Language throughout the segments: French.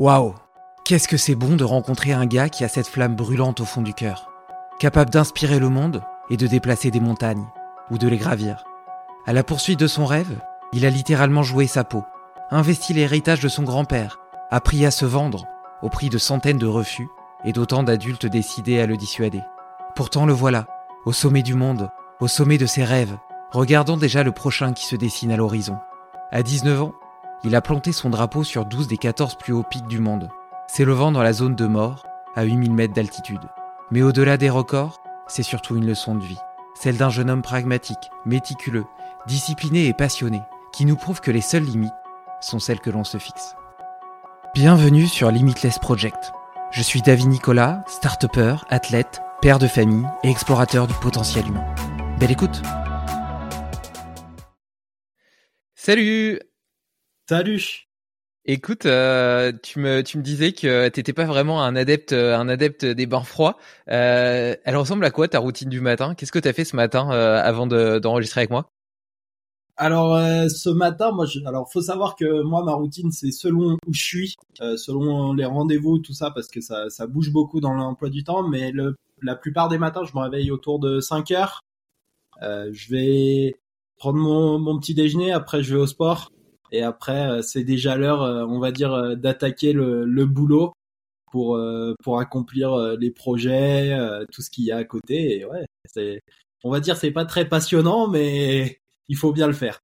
Waouh Qu'est-ce que c'est bon de rencontrer un gars qui a cette flamme brûlante au fond du cœur, capable d'inspirer le monde et de déplacer des montagnes, ou de les gravir. À la poursuite de son rêve, il a littéralement joué sa peau, investi l'héritage de son grand-père, appris à se vendre, au prix de centaines de refus et d'autant d'adultes décidés à le dissuader. Pourtant le voilà, au sommet du monde, au sommet de ses rêves, regardant déjà le prochain qui se dessine à l'horizon. À 19 ans, il a planté son drapeau sur 12 des 14 plus hauts pics du monde, s'élevant dans la zone de mort, à 8000 mètres d'altitude. Mais au-delà des records, c'est surtout une leçon de vie. Celle d'un jeune homme pragmatique, méticuleux, discipliné et passionné, qui nous prouve que les seules limites sont celles que l'on se fixe. Bienvenue sur Limitless Project. Je suis David Nicolas, start athlète, père de famille et explorateur du potentiel humain. Belle écoute Salut Salut Écoute, euh, tu me tu me disais que t'étais pas vraiment un adepte un adepte des bains froids. Euh, elle ressemble à quoi ta routine du matin? Qu'est-ce que t'as fait ce matin euh, avant d'enregistrer avec moi? Alors ce matin, moi, je, alors faut savoir que moi ma routine c'est selon où je suis, selon les rendez-vous tout ça parce que ça ça bouge beaucoup dans l'emploi du temps. Mais le, la plupart des matins, je me réveille autour de 5 heures. je vais prendre mon, mon petit déjeuner, après je vais au sport et après, euh, c'est déjà l'heure, euh, on va dire, euh, d'attaquer le, le, boulot pour pour accomplir les projets, tout ce qu'il y a à côté. Et ouais, c'est, on va dire, c'est pas très passionnant, mais il faut bien le faire.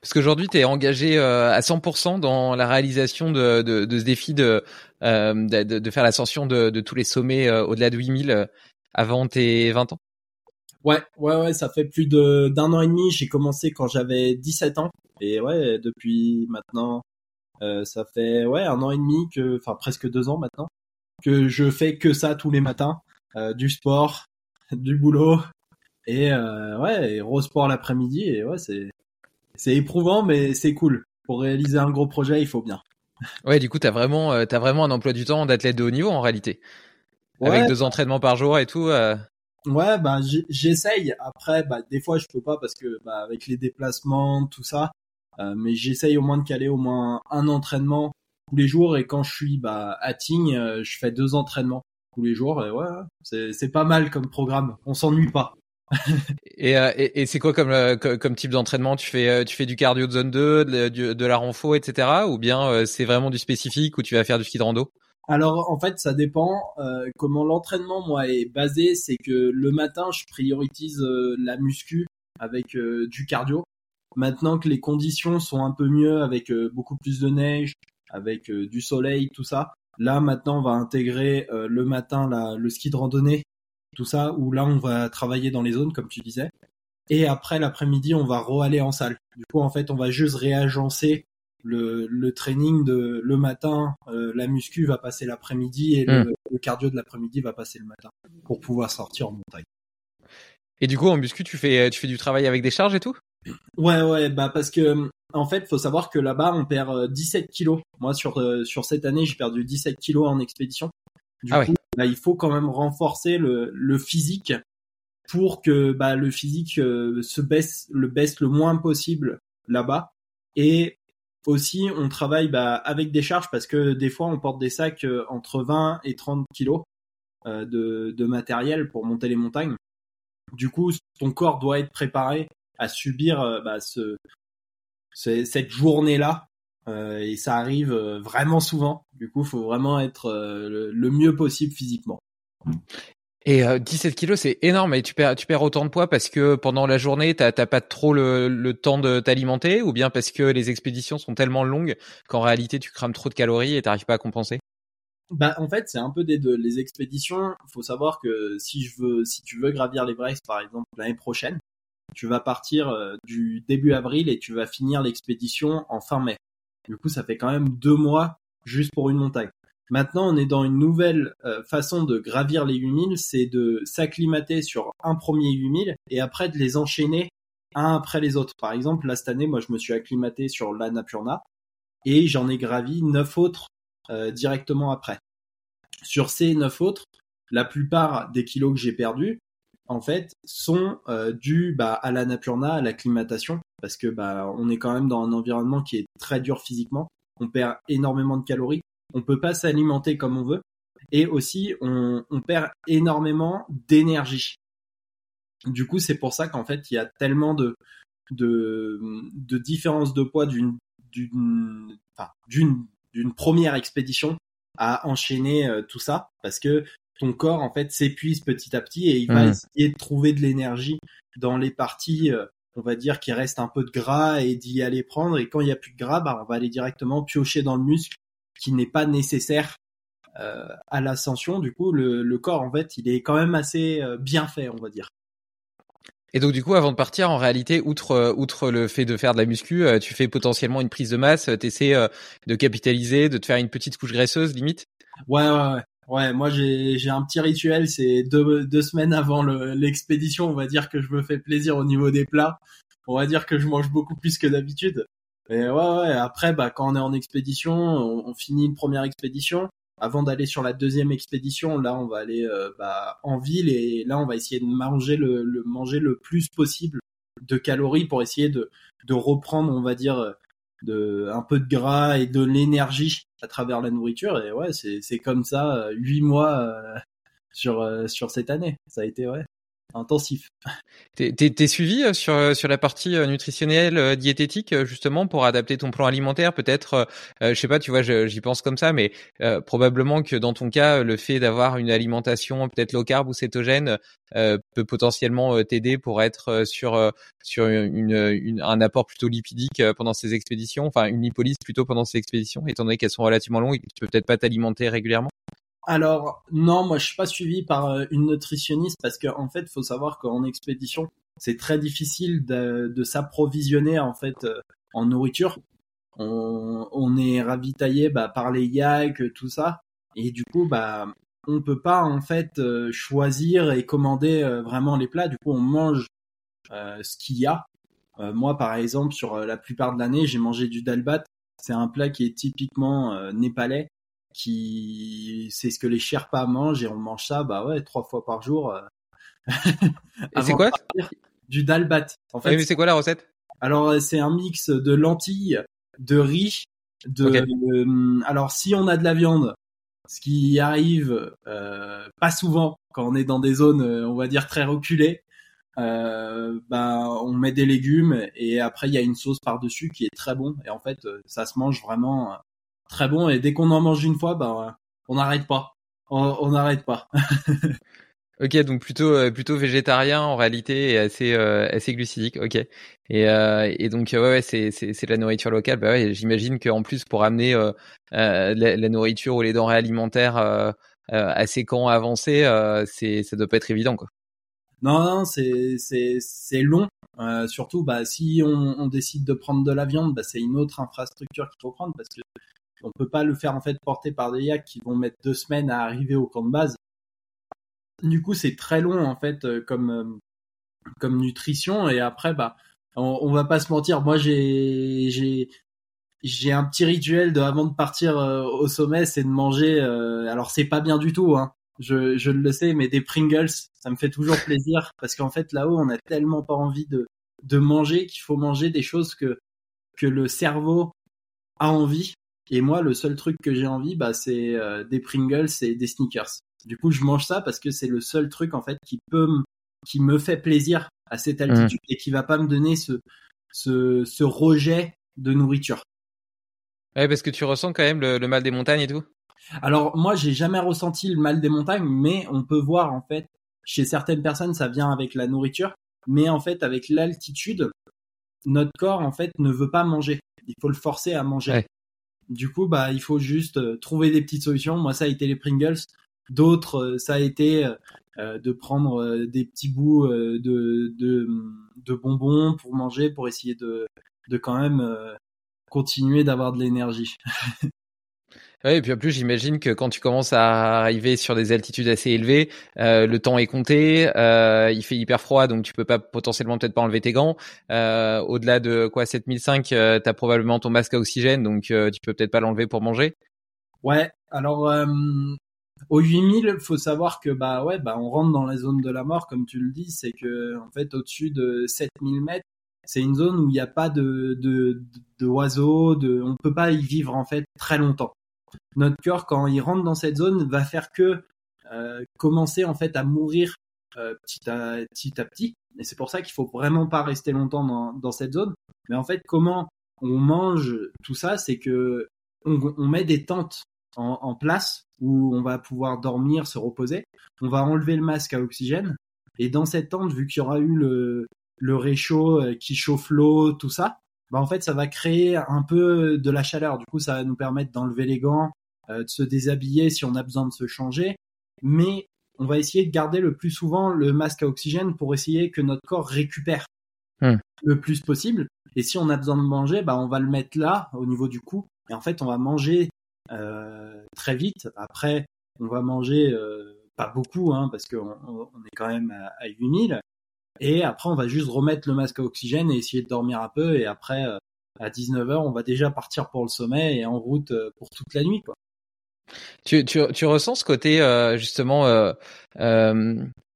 Parce qu'aujourd'hui, tu es engagé à 100% dans la réalisation de, de, de ce défi de, de, de faire l'ascension de, de, tous les sommets au-delà de 8000 avant tes 20 ans? Ouais, ouais, ouais, ça fait plus de d'un an et demi. J'ai commencé quand j'avais 17 ans. Et ouais, depuis maintenant, euh, ça fait ouais un an et demi que, enfin presque deux ans maintenant, que je fais que ça tous les matins, euh, du sport, du boulot et euh, ouais, et sport l'après-midi. Et ouais, c'est c'est éprouvant, mais c'est cool. Pour réaliser un gros projet, il faut bien. Ouais, du coup, t'as vraiment, euh, t'as vraiment un emploi du temps d'athlète de haut niveau en réalité, avec deux entraînements par jour et tout. Euh... Ouais, bah j'essaye. Après, bah des fois je peux pas parce que bah avec les déplacements, tout ça. Euh, mais j'essaye au moins de caler au moins un entraînement tous les jours. Et quand je suis bah à Tignes, euh, je fais deux entraînements tous les jours. Et ouais, c'est c'est pas mal comme programme. On s'ennuie pas. et, euh, et, et c'est quoi comme, comme type d'entraînement? Tu fais tu fais du cardio de zone 2, de, de la renfo, etc. Ou bien c'est vraiment du spécifique où tu vas faire du ski de rando? Alors en fait ça dépend euh, comment l'entraînement moi est basé, c'est que le matin je priorise euh, la muscu avec euh, du cardio. Maintenant que les conditions sont un peu mieux avec beaucoup plus de neige, avec du soleil, tout ça, là maintenant on va intégrer le matin la, le ski de randonnée, tout ça, où là on va travailler dans les zones comme tu disais. Et après l'après-midi on va re-aller en salle. Du coup en fait on va juste réagencer le, le training de le matin, euh, la muscu va passer l'après-midi et le, hmm. cardio de l'après-midi va passer le matin pour pouvoir sortir en montagne. Et du coup, en muscu, tu fais tu fais du travail avec des charges et tout? Ouais, ouais, bah parce que en fait, faut savoir que là-bas, on perd 17 euh, kilos. Moi, sur euh, sur cette année, j'ai perdu 17 kilos en expédition. Du ah coup, bah, il faut quand même renforcer le, le physique pour que bah, le physique se baisse le baisse le moins possible là-bas et aussi, on travaille bah, avec des charges parce que des fois, on porte des sacs euh, entre 20 et 30 kilos euh, de, de matériel pour monter les montagnes. Du coup, ton corps doit être préparé à subir euh, bah, ce, cette journée-là. et ça arrive vraiment souvent. Du coup, il faut vraiment être le mieux possible physiquement. Et 17 euh, kilos, c'est énorme. Et tu perds, tu perds autant de poids parce que pendant la journée, t'as pas trop le, le temps de t'alimenter, ou bien parce que les expéditions sont tellement longues qu'en réalité, tu crames trop de calories et t'arrives pas à compenser? Bah, en fait, c'est un peu des deux. Les expéditions, faut savoir que si je veux, si tu veux gravir l'Everest, par exemple, l'année prochaine, tu vas partir euh, du début avril et tu vas finir l'expédition en fin mai. Du coup, ça fait quand même deux mois juste pour une montagne. Maintenant, on est dans une nouvelle euh, façon de gravir les 8000, c'est de s'acclimater sur un premier 8000 et après de les enchaîner un après les autres. Par exemple, là cette année, moi je me suis acclimaté sur l'Annapurna et j'en ai gravi neuf autres euh, directement après. Sur ces neuf autres, la plupart des kilos que j'ai perdus, en fait, sont euh, dus bah, à l'Annapurna, à l'acclimatation, parce que bah on est quand même dans un environnement qui est très dur physiquement. On perd énormément de calories on peut pas s'alimenter comme on veut, et aussi on, on perd énormément d'énergie. Du coup, c'est pour ça qu'en fait, il y a tellement de de, de différence de poids d'une d'une enfin, d'une première expédition à enchaîner euh, tout ça parce que ton corps en fait s'épuise petit à petit et il va Mhm. essayer de trouver de l'énergie dans les parties euh, on va dire qu'il reste un peu de gras et d'y aller prendre et quand il y a plus de gras bah on va aller directement piocher dans le muscle qui n'est pas nécessaire euh, à l'ascension du coup le, le corps en fait il est quand même assez euh, bien fait on va dire Et donc du coup, avant de partir, en réalité, outre outre le fait de faire de la muscu, tu fais potentiellement une prise de masse, tu essaies de capitaliser, de te faire une petite couche graisseuse limite? Ouais, ouais, ouais. Ouais, moi j'ai un petit rituel, c'est deux, deux semaines avant le- l'expédition, on va dire que je me fais plaisir au niveau des plats. On va dire que je mange beaucoup plus que d'habitude. Et ouais. Après, bah quand on est en expédition, on, finit une première expédition. Avant d'aller sur la deuxième expédition, là on va aller euh, bah, en ville et là on va essayer de manger le, le manger le plus possible de calories pour essayer de de reprendre, on va dire, de un peu de gras et de l'énergie à travers la nourriture. Et ouais c'est comme ça euh, huit mois euh, sur euh, sur cette année. Ça a été ouais intensif T'es suivi euh, sur euh, sur la partie euh, nutritionnelle, diététique, justement pour adapter ton plan alimentaire? Peut-être, euh, je sais pas, tu vois, j'y pense comme ça, mais euh, probablement que dans ton cas, le fait d'avoir une alimentation peut-être low carb ou cétogène euh, peut potentiellement t'aider pour être sur sur une, une- un apport plutôt lipidique pendant ces expéditions, enfin une lipolyse plutôt pendant ces expéditions, étant donné qu'elles sont relativement longues et que tu peux peut-être pas t'alimenter régulièrement? Alors non moi je suis pas suivi par euh, une nutritionniste parce que en fait faut savoir qu'en expédition c'est très difficile de, de s'approvisionner en fait euh, en nourriture. On, on est ravitaillé bah, par les yaks tout ça. Et du coup bah on peut pas en fait euh, choisir et commander vraiment les plats. Du coup on mange euh, ce qu'il y a. Euh, moi par exemple sur la plupart de l'année j'ai mangé du dalbat. C'est un plat qui est typiquement euh, népalais qui c'est ce que les Sherpas mangent et on mange ça bah ouais trois fois par jour euh, Et c'est quoi du dalbat. En fait Ouais, mais c'est quoi la recette? Alors euh, c'est un mix de lentilles, de riz, de euh, alors si on a de la viande, ce qui arrive euh, pas souvent quand on est dans des zones on va dire très reculées, euh, ben on met des légumes et après il y a une sauce par dessus qui est très bon. Et en fait ça se mange vraiment très bon et dès qu'on en mange une fois ben on n'arrête pas, on n'arrête pas. Ok, donc plutôt euh, plutôt végétarien en réalité et assez euh, assez glucidique. Ok. Et et donc ouais, ouais c'est c'est la nourriture locale. Bah ouais, j'imagine qu'en plus pour amener la, la nourriture ou les denrées alimentaires à ces camps avancés, c'est ça doit pas être évident quoi. Non, non, c'est c'est c'est long. Euh, surtout, bah, si on, on décide de prendre de la viande, bah, c'est une autre infrastructure qu'il faut prendre parce que on peut pas le faire en fait porter par des yaks qui vont mettre deux semaines à arriver au camp de base. Du coup, c'est très long en fait euh, comme euh, comme nutrition et après, bah, on, on va pas se mentir. Moi, j'ai j'ai j'ai un petit rituel de avant de partir euh, au sommet, c'est de manger. euh, alors, c'est pas bien du tout, hein je, je le sais, mais des Pringles, ça me fait toujours plaisir parce qu'en fait là-haut, on a tellement pas envie de, de manger qu'il faut manger des choses que, que le cerveau a envie. Et moi, le seul truc que j'ai envie, bah, c'est euh, des Pringles et des sneakers. Du coup, je mange ça parce que c'est le seul truc en fait qui peut qui me fait plaisir à cette altitude et qui va pas me donner ce, ce, ce rejet de nourriture. Ouais, parce que tu ressens quand même le, le mal des montagnes et tout. Alors moi, j'ai jamais ressenti le mal des montagnes, mais on peut voir en fait chez certaines personnes, ça vient avec la nourriture, mais en fait avec l'altitude, notre corps en fait ne veut pas manger. Il faut le forcer à manger. Ouais. Du coup, bah il faut juste euh, trouver des petites solutions. Moi, ça a été les Pringles. D'autres, euh, ça a été euh, de prendre des petits bouts de, de bonbons pour manger, pour essayer de de quand même continuer d'avoir de l'énergie. Et puis en plus, j'imagine que quand tu commences à arriver sur des altitudes assez élevées, euh, le temps est compté, euh, il fait hyper froid, donc tu peux pas potentiellement peut-être pas enlever tes gants. Euh, au-delà de quoi 7005, euh, t'as probablement ton masque à oxygène, donc euh, tu peux peut-être pas l'enlever pour manger. Ouais, alors euh, au 8000, faut savoir que bah ouais, bah on rentre dans la zone de la mort comme tu le dis, c'est que en fait au-dessus de 7000 mètres, c'est une zone où il n'y a pas de de d'oiseaux, de, on peut pas y vivre en fait très longtemps. Notre corps quand il rentre dans cette zone va faire que commencer en fait à mourir petit à petit à petit. Et c'est pour ça qu'il faut vraiment pas rester longtemps dans, dans cette zone. Mais en fait, comment on mange tout ça, c'est que on, on, met des tentes en, en, place où on va pouvoir dormir, se reposer. On va enlever le masque à oxygène. Et dans cette tente, vu qu'il y aura eu le, le réchaud euh, qui chauffe l'eau, tout ça, bah en fait, ça va créer un peu de la chaleur. Du coup, ça va nous permettre d'enlever les gants, euh, de se déshabiller si on a besoin de se changer. Mais on va essayer de garder le plus souvent le masque à oxygène pour essayer que notre corps récupère hmm. le plus possible. Et si on a besoin de manger, bah on va le mettre là, au niveau du cou. Et en fait, on va manger euh, très vite. Après, on va manger euh, pas beaucoup, hein, parce qu'on on est quand même à, à 8000. Et après, on va juste remettre le masque à oxygène et essayer de dormir un peu. Et après, euh, à 19h, on va déjà partir pour le sommet et en route euh, pour toute la nuit. Quoi. Tu, ressens ce côté euh, justement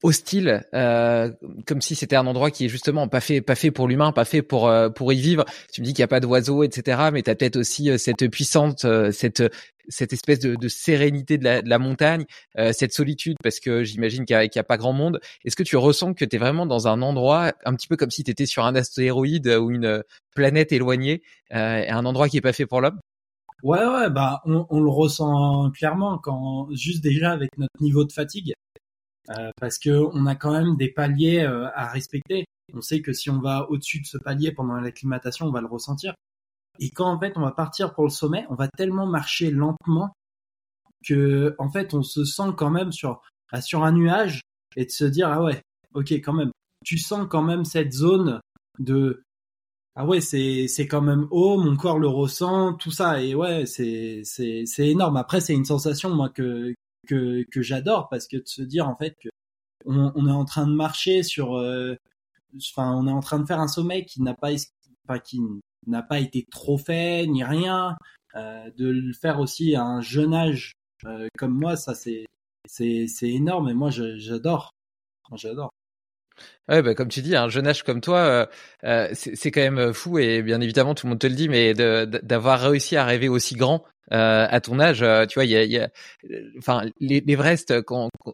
hostile, euh, comme si c'était un endroit qui est justement pas fait, pas fait pour l'humain, pas fait pour euh, pour y vivre. Tu me dis qu'il n'y a pas d'oiseaux, etc. Mais tu as peut-être aussi cette puissante, cette cette espèce de, de sérénité de la, de la montagne, cette solitude, parce que j'imagine qu'il n'y a, a, pas grand monde. Est-ce que tu ressens que tu es vraiment dans un endroit un petit peu comme si tu étais sur un astéroïde ou une planète éloignée, un endroit qui est pas fait pour l'homme? Ouais, ouais, bah on, on, le ressent clairement quand juste déjà avec notre niveau de fatigue, euh, parce que on a quand même des paliers euh, à respecter. On sait que si on va au-dessus de ce palier pendant l'acclimatation, on va le ressentir. Et quand en fait on va partir pour le sommet, on va tellement marcher lentement que en fait on se sent quand même sur bah, sur un nuage et de se dire ah ouais, ok quand même. Tu sens quand même cette zone de ah ouais, c'est c'est quand même haut, mon corps le ressent, tout ça et ouais, c'est c'est c'est énorme. Après, c'est une sensation moi que que j'adore parce que de se dire en fait que on, on est en train de marcher sur, euh, enfin, on est en train de faire un sommet qui n'a pas qui n'a pas été trop fait ni rien, euh, de le faire aussi à un jeune âge euh, comme moi, ça c'est c'est énorme et moi j'adore, j'adore. Ouais, bah, comme tu dis, un jeune âge comme toi, euh, euh c'est quand même fou et bien évidemment tout le monde te le dit, mais d'avoir réussi à rêver aussi grand euh, à ton âge, euh, tu vois, il y a, y a, enfin, l'Everest,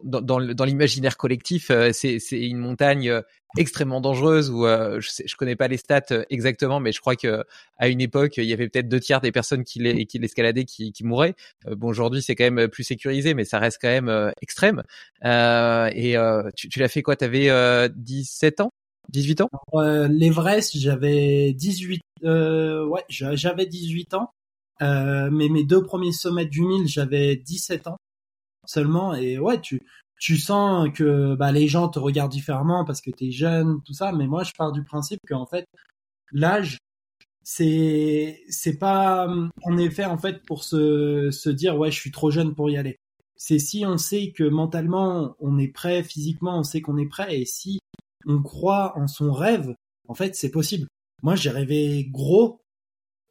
dans, dans l'imaginaire collectif, euh, c'est une montagne extrêmement dangereuse où je, sais, je connais pas les stats exactement, mais je crois que à une époque, il y avait peut-être deux tiers des personnes qui l'escaladaient qui, qui mouraient. bon, aujourd'hui, c'est quand même plus sécurisé, mais ça reste quand même extrême. et tu, tu l'as fait quoi? T'avais 17 ans 18 ans? L'Everest, j'avais 18. ouais, j'avais 18 ans. Euh, mais mes deux premiers sommets du 1000, j'avais 17 ans seulement. Et ouais, tu, tu sens que bah, les gens te regardent différemment parce que tu es jeune, tout ça. Mais moi, je pars du principe qu'en fait, l'âge, c'est c'est pas en effet en fait pour se se dire ouais je suis trop jeune pour y aller. C'est si on sait que mentalement on est prêt, physiquement on sait qu'on est prêt et si on croit en son rêve, en fait c'est possible. Moi j'ai rêvé gros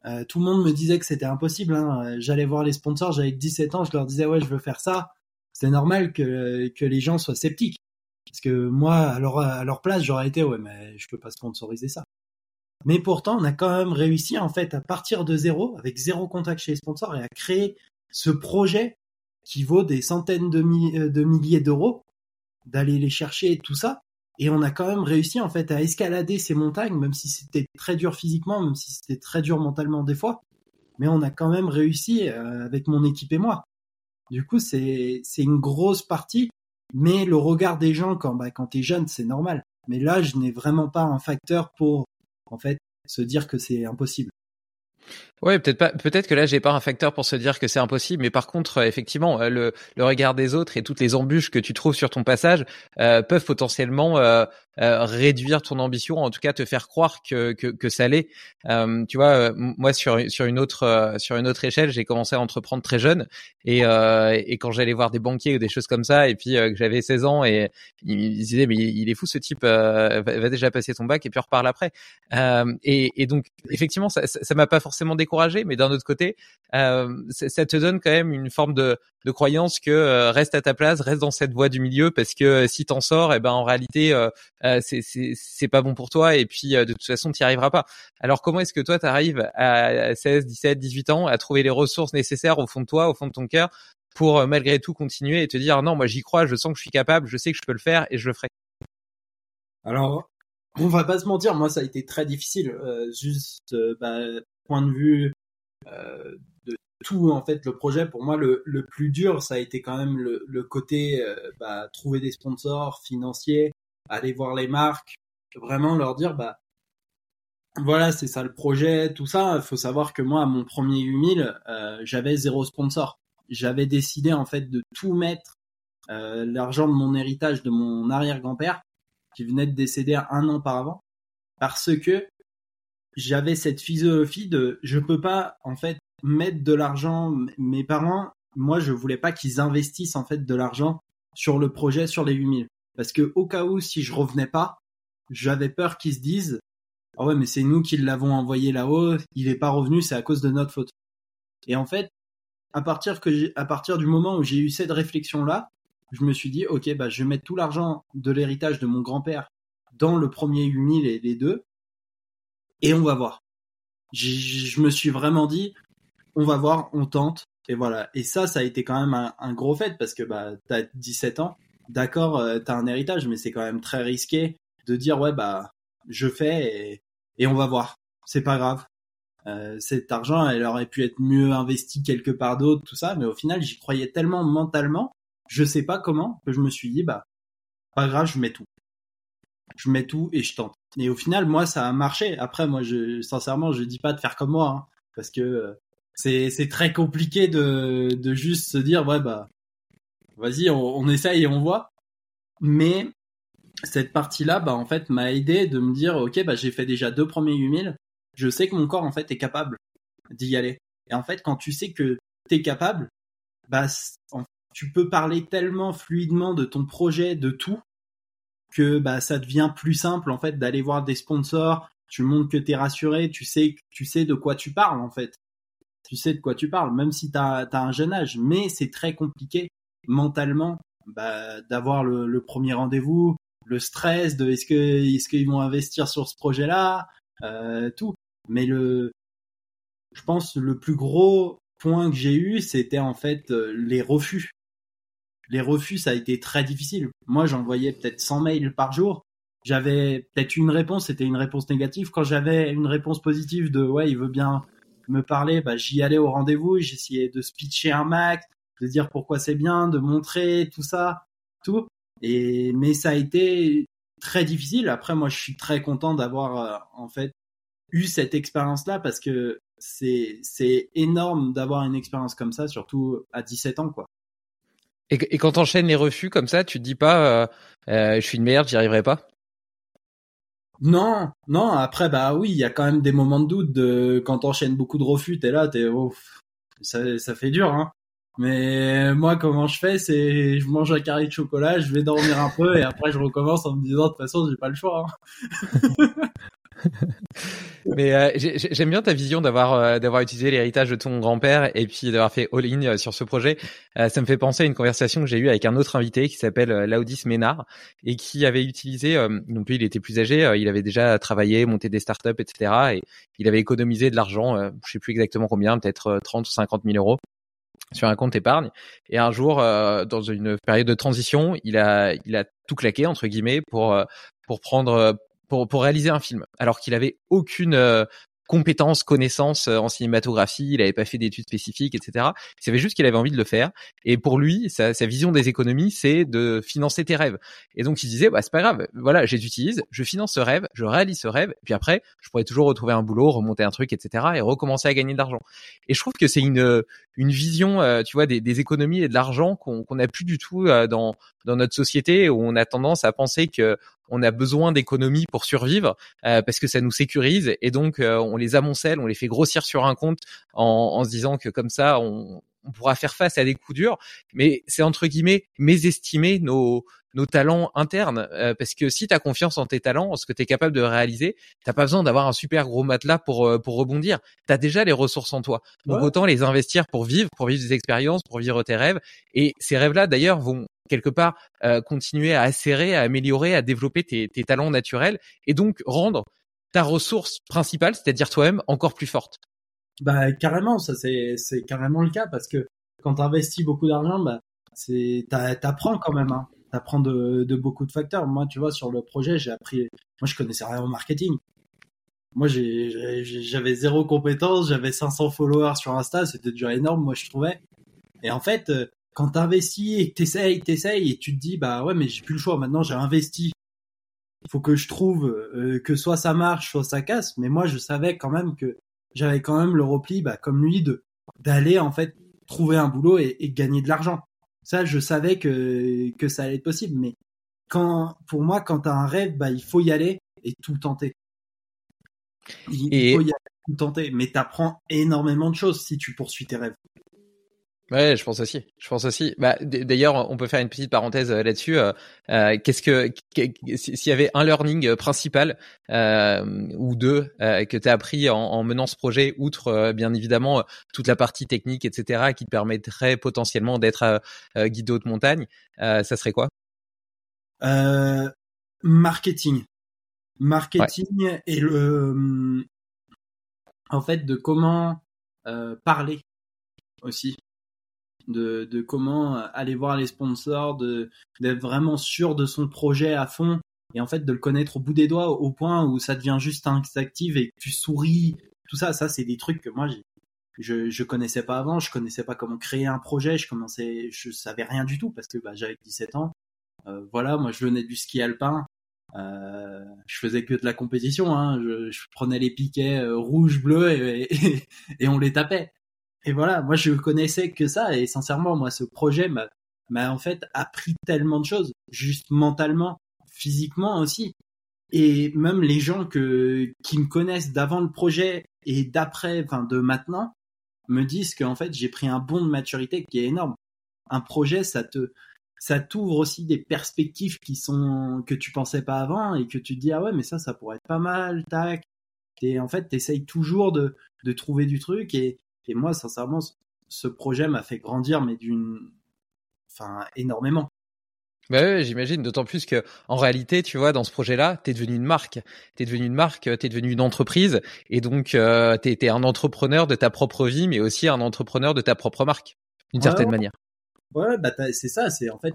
euh, tout le monde me disait que c'était impossible. Hein. J'allais voir les sponsors, j'avais 17 ans, je leur disais ouais, je veux faire ça. C'est normal que, les gens soient sceptiques. Parce que moi, à leur, à leur place, j'aurais été ouais, mais je peux pas sponsoriser ça. Mais pourtant, on a quand même réussi en fait à partir de zéro, avec zéro contact chez les sponsors, et à créer ce projet qui vaut des centaines de, euh, de milliers d'euros, d'aller les chercher et tout ça. Et on a quand même réussi en fait à escalader ces montagnes, même si c'était très dur physiquement, même si c'était très dur mentalement des fois. Mais on a quand même réussi euh, avec mon équipe et moi. Du coup, c'est c'est une grosse partie. Mais le regard des gens quand bah quand t'es jeune, c'est normal. Mais là, je n'ai vraiment pas un facteur pour en fait se dire que c'est impossible. Ouais, peut-être pas. Peut-être que là, j'ai pas un facteur pour se dire que c'est impossible, mais par contre, euh, effectivement, euh, le, le, regard des autres et toutes les embûches que tu trouves sur ton passage euh, peuvent potentiellement réduire ton ambition, en tout cas te faire croire que que, que ça l'est. tu vois, moi sur sur une autre sur une autre échelle, j'ai commencé à entreprendre très jeune et et quand j'allais voir des banquiers ou des choses comme ça, et puis que j'avais 16 ans et ils me disaient mais il est fou ce type, va, va, déjà passer ton bac et puis reparle après. et, et donc effectivement, ça ça m'a pas forcément découragé, mais d'un autre côté, euh, ça te donne quand même une forme de, de croyance que reste à ta place, reste dans cette voie du milieu parce que si t'en sors, et eh ben en réalité c'est c'est pas bon pour toi et puis de toute façon tu n'y arriveras pas. Alors comment est-ce que toi tu arrives à 16, 17, 18 ans à trouver les ressources nécessaires au fond de toi, au fond de ton cœur pour malgré tout continuer et te dire non moi j'y crois, je sens que je suis capable, je sais que je peux le faire et je le ferai. Alors on va pas se mentir, moi ça a été très difficile. Euh, juste euh, bah, point de vue euh, de tout en fait le projet pour moi le, le plus dur ça a été quand même le, le côté euh, bah, trouver des sponsors financiers, aller voir les marques, vraiment leur dire bah voilà c'est ça le projet, tout ça. Il faut savoir que moi à mon premier 8000 euh, j'avais zéro sponsor. J'avais décidé en fait de tout mettre l'argent de mon héritage de mon arrière-grand-père qui venait de décéder un an par avant, parce que j'avais cette philosophie de je peux pas en fait mettre de l'argent mes parents moi je voulais pas qu'ils investissent en fait de l'argent sur le projet sur les 8000 parce que au cas où si je revenais pas j'avais peur qu'ils se disent ah ouais mais c'est nous qui l'avons envoyé là-haut il est pas revenu c'est à cause de notre faute et en fait à partir que à partir du moment où j'ai eu cette réflexion là je me suis dit, ok, bah, je vais mettre tout l'argent de l'héritage de mon grand-père dans le premier 8000 et les deux, et on va voir. Je me suis vraiment dit, on va voir, on tente, et voilà. Et ça, ça a été quand même un, gros fait, parce que bah, t'as 17 ans, d'accord, euh, t'as un héritage, mais c'est quand même très risqué de dire, ouais, bah, je fais, et, on va voir. C'est pas grave. Euh, cet argent, elle aurait pu être mieux investi quelque part d'autre, tout ça, mais au final, j'y croyais tellement mentalement je sais pas comment, que je me suis dit, bah, pas grave, je mets tout. Je mets tout et je tente. Et au final, moi, ça a marché. Après, moi, je, sincèrement, je dis pas de faire comme moi, hein, parce que euh, c'est, c'est très compliqué de, de juste se dire, ouais, bah, vas-y, on, on essaye et on voit. Mais cette partie-là, bah, en fait, m'a aidé de me dire, ok, bah, j'ai fait déjà deux premiers 8000. Je sais que mon corps, en fait, est capable d'y aller. Et en fait, quand tu sais que t'es capable, bah, tu peux parler tellement fluidement de ton projet, de tout, que bah ça devient plus simple en fait d'aller voir des sponsors. Tu montres que tu es rassuré, tu sais, tu sais de quoi tu parles en fait. Tu sais de quoi tu parles, même si tu as, un jeune âge. Mais c'est très compliqué mentalement bah, d'avoir le, premier rendez-vous, le stress de est-ce que est-ce qu'ils vont investir sur ce projet-là, euh, tout. Mais le, je pense le plus gros point que j'ai eu, c'était en fait euh, les refus les refus, ça a été très difficile. Moi, j'envoyais peut-être 100 mails par jour. J'avais peut-être une réponse, c'était une réponse négative. Quand j'avais une réponse positive de ouais, il veut bien me parler, bah, j'y allais au rendez-vous, j'essayais de speecher un max, de dire pourquoi c'est bien, de montrer tout ça, tout. Et mais ça a été très difficile. Après, moi, je suis très content d'avoir euh, en fait eu cette expérience-là parce que c'est c'est énorme d'avoir une expérience comme ça, surtout à 17 ans, quoi. Et, et quand t'enchaînes les refus comme ça, tu te dis pas, euh, euh, je suis une merde, j'y arriverai pas? Non, non. Après, bah oui, il y a quand même des moments de doute. De quand t'enchaînes beaucoup de refus, t'es là, t'es oh, ça, ça fait dur, hein. Mais moi, comment je fais, c'est je mange un carré de chocolat, je vais dormir un peu et après je recommence en me disant de toute façon, j'ai pas le choix. Hein. Mais euh, j'aime bien ta vision d'avoir euh, d'avoir utilisé l'héritage de ton grand-père et puis d'avoir fait all-in euh, sur ce projet. ça me fait penser à une conversation que j'ai eue avec un autre invité qui s'appelle Laudis Ménard et qui avait utilisé, donc lui il était plus âgé, il avait déjà travaillé, monté des startups, etc. Et il avait économisé de l'argent, je sais plus exactement combien, peut-être 30 ou 50 000 euros sur un compte épargne. Et un jour, dans une période de transition, il a il a tout claqué entre guillemets pour pour prendre pour, pour réaliser un film, alors qu'il avait aucune euh, compétences, connaissances euh, en cinématographie, il avait pas fait d'études spécifiques, etc. Il savait juste qu'il avait envie de le faire. Et pour lui, sa, sa vision des économies, c'est de financer tes rêves. Et donc il disait, bah c'est pas grave, voilà, je je finance ce rêve, je réalise ce rêve, et puis après, je pourrais toujours retrouver un boulot, remonter un truc, etc. et recommencer à gagner de l'argent. Et je trouve que c'est une une vision, euh, tu vois, des, des, économies et de l'argent qu'on qu'on n'a plus du tout euh, dans dans notre société où on a tendance à penser que on a besoin d'économies pour survivre parce que ça nous sécurise et donc on on les amoncelle, on les fait grossir sur un compte en, se disant que comme ça, on, pourra faire face à des coups durs. Mais c'est entre guillemets mésestimer nos nos talents internes. parce que si tu as confiance en tes talents, en ce que tu es capable de réaliser, t'as pas besoin d'avoir un super gros matelas pour pour rebondir. Tu as déjà les ressources en toi. Donc autant les investir pour vivre, pour vivre des expériences, pour vivre tes rêves. Et ces rêves-là, d'ailleurs, vont quelque part continuer à acérer, à améliorer, à développer tes, tes talents naturels et donc rendre ta ressource principale, c'est-à-dire toi-même, encore plus forte. Bah carrément, ça c'est c'est carrément le cas parce que quand tu investis beaucoup d'argent, bah c'est t'apprends quand même. Hein. T'apprends de, beaucoup de facteurs. Moi, tu vois, sur le projet, j'ai appris. Moi, je connaissais rien au marketing. Moi, j'avais zéro compétence, j'avais 500 followers sur Insta, c'était déjà énorme, moi, je trouvais. Et en fait, euh, quand t'investis et que t'essayes, t'essayes, et tu te dis, bah ouais, mais j'ai plus le choix. Maintenant, j'ai investi. Il faut que je trouve euh, que soit ça marche, soit ça casse. Mais moi, je savais quand même que j'avais quand même le repli, bah, comme lui, d'aller en fait trouver un boulot et, gagner de l'argent. Ça, je savais que que ça allait être possible. Mais quand, pour moi, quand t'as un rêve, bah, il faut y aller et tout tenter. Il, faut y aller, tout tenter. Mais t'apprends énormément de choses si tu poursuis tes rêves. Ouais, je pense aussi. Je pense aussi. Bah, d'ailleurs, on peut faire une petite parenthèse euh, là-dessus. Euh, euh, qu'est-ce que s'il y avait un learning principal ou deux que tu as appris en, menant ce projet, outre bien évidemment toute la partie technique, etc., qui te permettrait potentiellement d'être guide de haute montagne, ça serait quoi? Marketing, marketing et le en fait de comment parler aussi de, de comment aller voir les sponsors, de d'être vraiment sûr de son projet à fond et en fait de le connaître au bout des doigts au point où ça devient juste active et que tu souris. Tout ça, ça c'est des trucs que moi je je connaissais pas avant, je connaissais pas comment créer un projet, je commençais, je savais rien du tout parce que bah, j'avais 17 ans. Euh, voilà, moi je venais du ski alpin, euh, je faisais que de la compétition, hein. je, je prenais les piquets euh, rouge, bleu et, et, et, on les tapait et voilà, moi je connaissais que ça et sincèrement, moi ce projet m'a m'a en fait appris tellement de choses, juste mentalement, physiquement aussi. Et même les gens que qui me connaissent d'avant le projet et d'après, enfin de maintenant, me disent qu'en fait j'ai pris un bond de maturité qui est énorme. Un projet, ça te ça t'ouvre aussi des perspectives qui sont que tu pensais pas avant et que tu te dis ah ouais mais ça ça pourrait être pas mal tac et en fait t'essayes toujours de de trouver du truc et et moi, sincèrement, ce projet m'a fait grandir, mais d'une, enfin, énormément. Bah ouais, j'imagine, d'autant plus que en réalité, tu vois, dans ce projet-là, t'es devenu une marque, t'es devenu une marque, t'es devenu une entreprise, et donc euh, t'es es un entrepreneur de ta propre vie, mais aussi un entrepreneur de ta propre marque, d'une certaine manière. Ouais, bah c'est ça, c'est en fait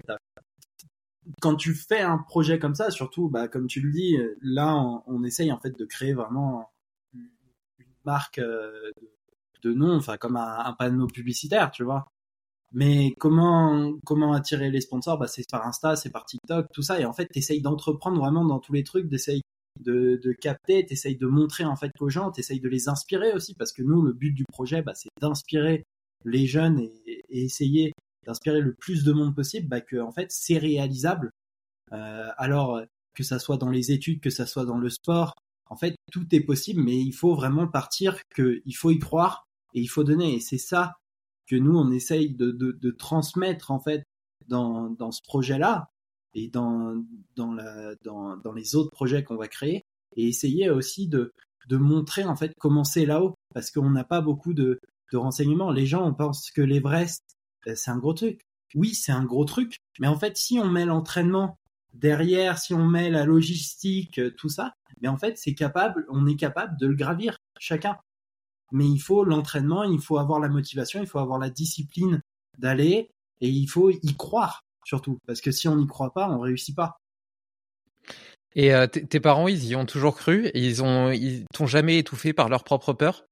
quand tu fais un projet comme ça, surtout, bah comme tu le dis, là on, on essaye en fait de créer vraiment une marque euh, de nom, enfin comme un, panneau publicitaire, tu vois. Mais comment comment attirer les sponsors? Bah, c'est par Insta, c'est par TikTok, tout ça. Et en fait, t'essayes d'entreprendre vraiment dans tous les trucs, d'essayer de, de capter, t'essayes de montrer en fait aux gens, t'essayes de les inspirer aussi, parce que nous, le but du projet, bah, c'est d'inspirer les jeunes et, essayer d'inspirer le plus de monde possible, bah, que en fait c'est réalisable. Euh, alors que ça soit dans les études, que ça soit dans le sport, en fait tout est possible, mais il faut vraiment partir, que il faut y croire et il faut donner. Et c'est ça que nous, on essaye de, transmettre, en fait, dans, ce projet-là et dans, les autres projets qu'on va créer. Et essayer aussi de, de montrer, en fait, comment c'est là-haut. Parce qu'on n'a pas beaucoup de, de renseignements. Les gens, on pense que l'Everest, euh, c'est un gros truc. Oui, c'est un gros truc. Mais en fait, si on met l'entraînement derrière, si on met la logistique, euh, tout ça, mais en fait, c'est capable, on est capable de le gravir chacun mais il faut l'entraînement, il faut avoir la motivation, il faut avoir la discipline d'aller et il faut y croire surtout. Parce que si on n'y croit pas, on réussit pas. Et euh, tes parents, ils y ont toujours cru? Ils ont, ils t'ont jamais étouffé par leur propre peur?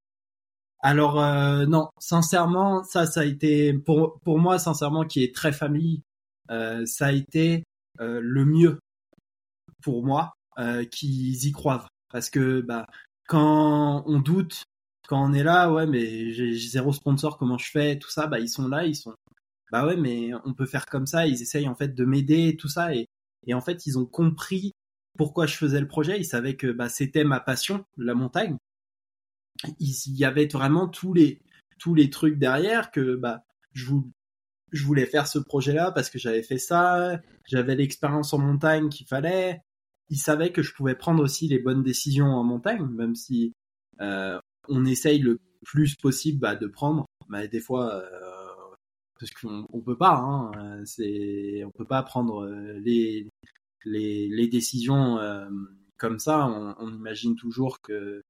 Alors euh, non, sincèrement, ça, ça a été pour pour moi, sincèrement, qui est très famille, euh, ça a été le mieux pour moi qu'ils y croient parce que bah quand on doute quand on est là, ouais, mais j'ai zéro sponsor, comment je fais, tout ça, bah ils sont là, ils sont, bah ouais, mais on peut faire comme ça. Ils essayent en fait de m'aider, tout ça, et, et en fait ils ont compris pourquoi je faisais le projet. Ils savaient que bah c'était ma passion, la montagne. Il y avait vraiment tous les tous les trucs derrière que bah je je voulais faire ce projet-là parce que j'avais fait ça, j'avais l'expérience en montagne qu'il fallait. Ils savaient que je pouvais prendre aussi les bonnes décisions en montagne, même si euh, on essaye le plus possible bah, de prendre. Mais des fois, euh, parce qu'on on peut pas, hein, c'est, on peut pas prendre euh, les les, les décisions euh, comme ça. On, imagine toujours que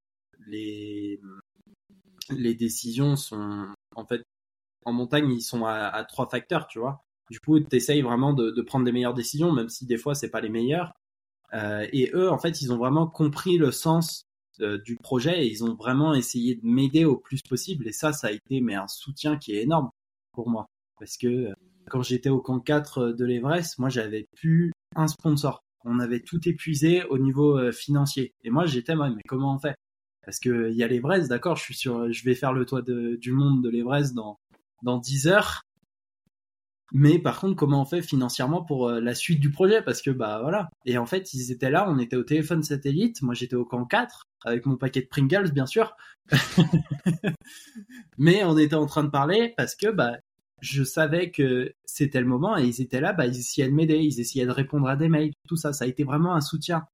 les les décisions sont en fait en montagne, ils sont à, trois facteurs, tu vois. Du coup, tu essayes vraiment de, prendre des meilleures décisions, même si des fois, c'est pas les meilleures. Et eux, en fait, ils ont vraiment compris le sens du projet et ils ont vraiment essayé de m'aider au plus possible. Et ça, ça a été mais un soutien qui est énorme pour moi. Parce que euh, quand j'étais au camp 4 de l'Everest, moi, j'avais plus un sponsor. On avait tout épuisé au niveau financier. Et moi, j'étais, mais comment on fait? Parce que il y a l'Everest, d'accord, je suis sur, je vais faire le toit du monde de l'Everest dans dans 10 heures. Mais par contre, comment on fait financièrement pour euh, la suite du projet? Parce que bah voilà. Et en fait, ils étaient là, on était au téléphone satellite. Moi, j'étais au camp 4 avec mon paquet de Pringles, bien sûr. Mais on était en train de parler parce que bah je savais que c'était le moment et ils étaient là, bah ils essayaient de m'aider, ils essayaient de répondre à des mails, tout ça. Ça a été vraiment un soutien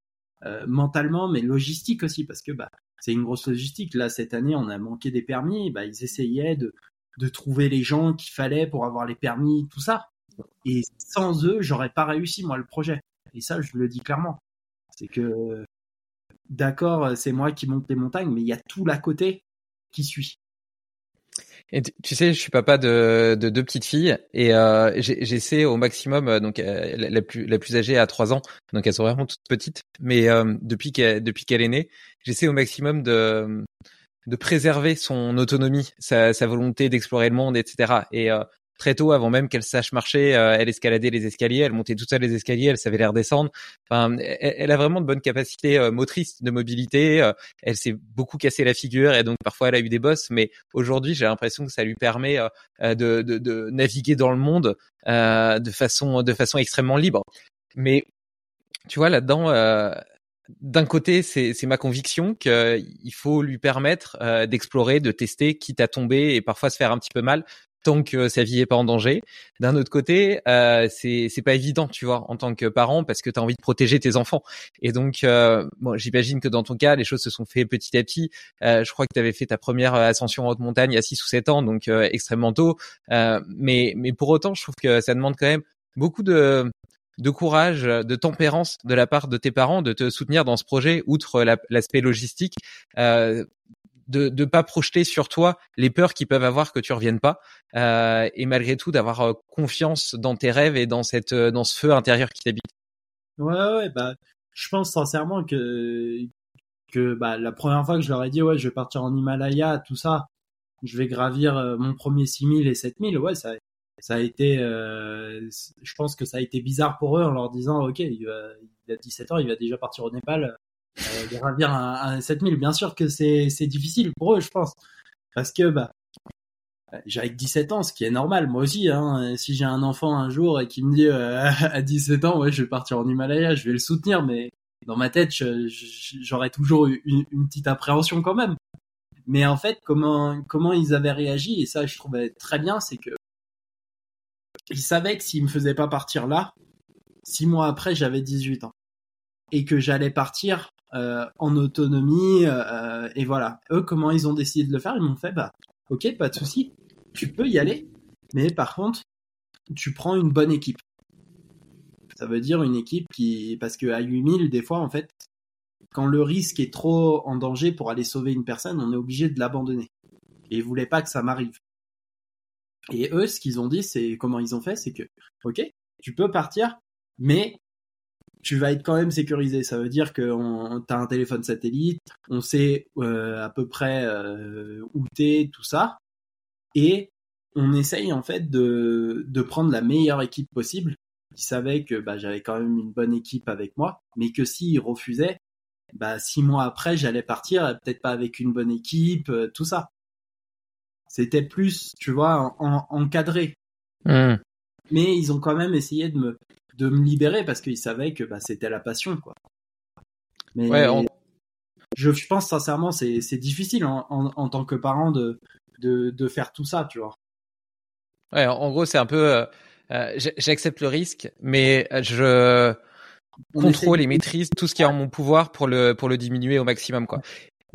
euh, mentalement, mais logistique aussi parce que bah c'est une grosse logistique. Là, cette année, on a manqué des permis. Bah, ils essayaient de, de trouver les gens qu'il fallait pour avoir les permis, tout ça. Et sans eux, j'aurais pas réussi moi le projet. Et ça, je le dis clairement. C'est que d'accord, c'est moi qui monte les montagnes, mais il y a tout l'à côté qui suit. Et tu, sais, je suis papa de, de deux petites filles et euh, j'essaie au maximum. Euh, donc euh, la, plus la plus âgée a trois ans, donc elles sont vraiment toutes petites. Mais depuis qu'elle depuis qu'elle est née, j'essaie au maximum de de préserver son autonomie, sa, sa volonté d'explorer le monde, etc. Et euh, très tôt, avant même qu'elle sache marcher, euh, elle escaladait les escaliers, elle montait toute seule les escaliers, elle savait les redescendre. Enfin, elle, a vraiment de bonnes capacités euh, motrices de mobilité. elle s'est beaucoup cassé la figure et donc parfois elle a eu des bosses, mais aujourd'hui, j'ai l'impression que ça lui permet de, de, de, naviguer dans le monde de façon de façon extrêmement libre. Mais tu vois là-dedans d'un côté, c'est ma conviction qu'il faut lui permettre euh, d'explorer, de tester, quitte à tomber et parfois se faire un petit peu mal, tant que sa vie est pas en danger. D'un autre côté, euh, c'est pas évident, tu vois, en tant que parent, parce que tu as envie de protéger tes enfants. Et donc, euh, bon, j'imagine que dans ton cas, les choses se sont fait petit à petit. Euh, je crois que tu avais fait ta première ascension en haute montagne à 6 ou 7 ans, donc extrêmement tôt. mais, mais pour autant, je trouve que ça demande quand même beaucoup de de courage, de tempérance de la part de tes parents de te soutenir dans ce projet, outre l'aspect logistique, euh, de ne pas projeter sur toi les peurs qu'ils peuvent avoir que tu reviennes pas, euh, et malgré tout d'avoir euh, confiance dans tes rêves et dans cette dans ce feu intérieur qui t'habite. Ouais, ouais, bah, je pense sincèrement que que bah la première fois que je leur ai dit ouais, je vais partir en Himalaya, tout ça, je vais gravir mon premier 6000 et 7000, ouais, ça ça a été, euh, je pense que ça a été bizarre pour eux en leur disant, ok, il, a 17 ans, il va déjà partir au Népal, euh, il revient à, à 7000. Bien sûr que c'est difficile pour eux, je pense, parce que bah j'ai 17 ans, ce qui est normal, moi aussi. Hein, si j'ai un enfant un jour et qui me dit euh, à 17 ans, ouais, je vais partir en Himalaya, je vais le soutenir, mais dans ma tête, j'aurais toujours une, une petite appréhension quand même. Mais en fait, comment comment ils avaient réagi et ça, je trouvais très bien, c'est que il savait que s'il me faisait pas partir là, six mois après, j'avais 18 ans. Et que j'allais partir euh, en autonomie. Euh, et voilà. Eux, comment ils ont décidé de le faire? Ils m'ont fait, bah, ok, pas de souci, tu peux y aller. Mais par contre, tu prends une bonne équipe. Ça veut dire une équipe qui... Parce que à 8000, des fois, en fait, quand le risque est trop en danger pour aller sauver une personne, on est obligé de l'abandonner. Et ils voulaient pas que ça m'arrive. Et eux, ce qu'ils ont dit, c'est comment ils ont fait, c'est que, ok, tu peux partir, mais tu vas être quand même sécurisé. Ça veut dire que tu as un téléphone satellite, on sait euh, à peu près euh, où t'es, tout ça, et on essaye en fait de, prendre la meilleure équipe possible. Ils savaient que bah, j'avais quand même une bonne équipe avec moi, mais que s'ils refusaient, bah, six mois après, j'allais partir, peut-être pas avec une bonne équipe, euh, tout ça. C'était plus, tu vois, encadré. Hmm. Mais ils ont quand même essayé de me, de me libérer parce qu'ils savaient que bah, c'était la passion, quoi. Mais je, je, pense sincèrement, c'est, c'est difficile en, en, tant que parent de, de, de faire tout ça, tu vois. Ouais, en gros, c'est un peu, j'accepte le risque, mais je contrôle et maîtrise tout ce qui est en mon pouvoir pour le pour le diminuer au maximum, quoi.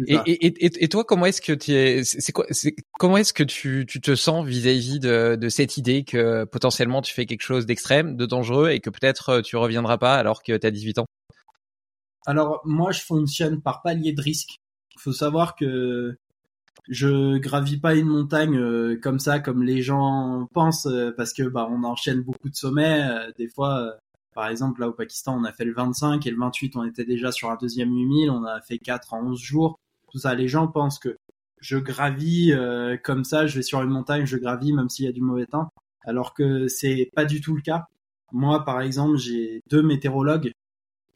Et, et, et, toi, comment est-ce que tu es, c'est quoi, c'est comment est-ce que tu, tu te sens vis-à-vis de, de cette idée que potentiellement tu fais quelque chose d'extrême, de dangereux et que peut-être euh, tu reviendras pas alors que tu as 18 ans? Alors moi, je fonctionne par palier de risque. Il faut savoir que je gravis pas une montagne euh, comme ça, comme les gens pensent, euh, parce que bah on enchaîne beaucoup de sommets. des fois, par exemple, là au Pakistan, on a fait le 25 et le 28, on était déjà sur un deuxième 8000, on a fait 4 en 11 jours. Tout ça, les gens pensent que je gravis euh, comme ça, je vais sur une montagne, je gravis même s'il y a du mauvais temps, alors que c'est pas du tout le cas. Moi, par exemple, j'ai deux météorologues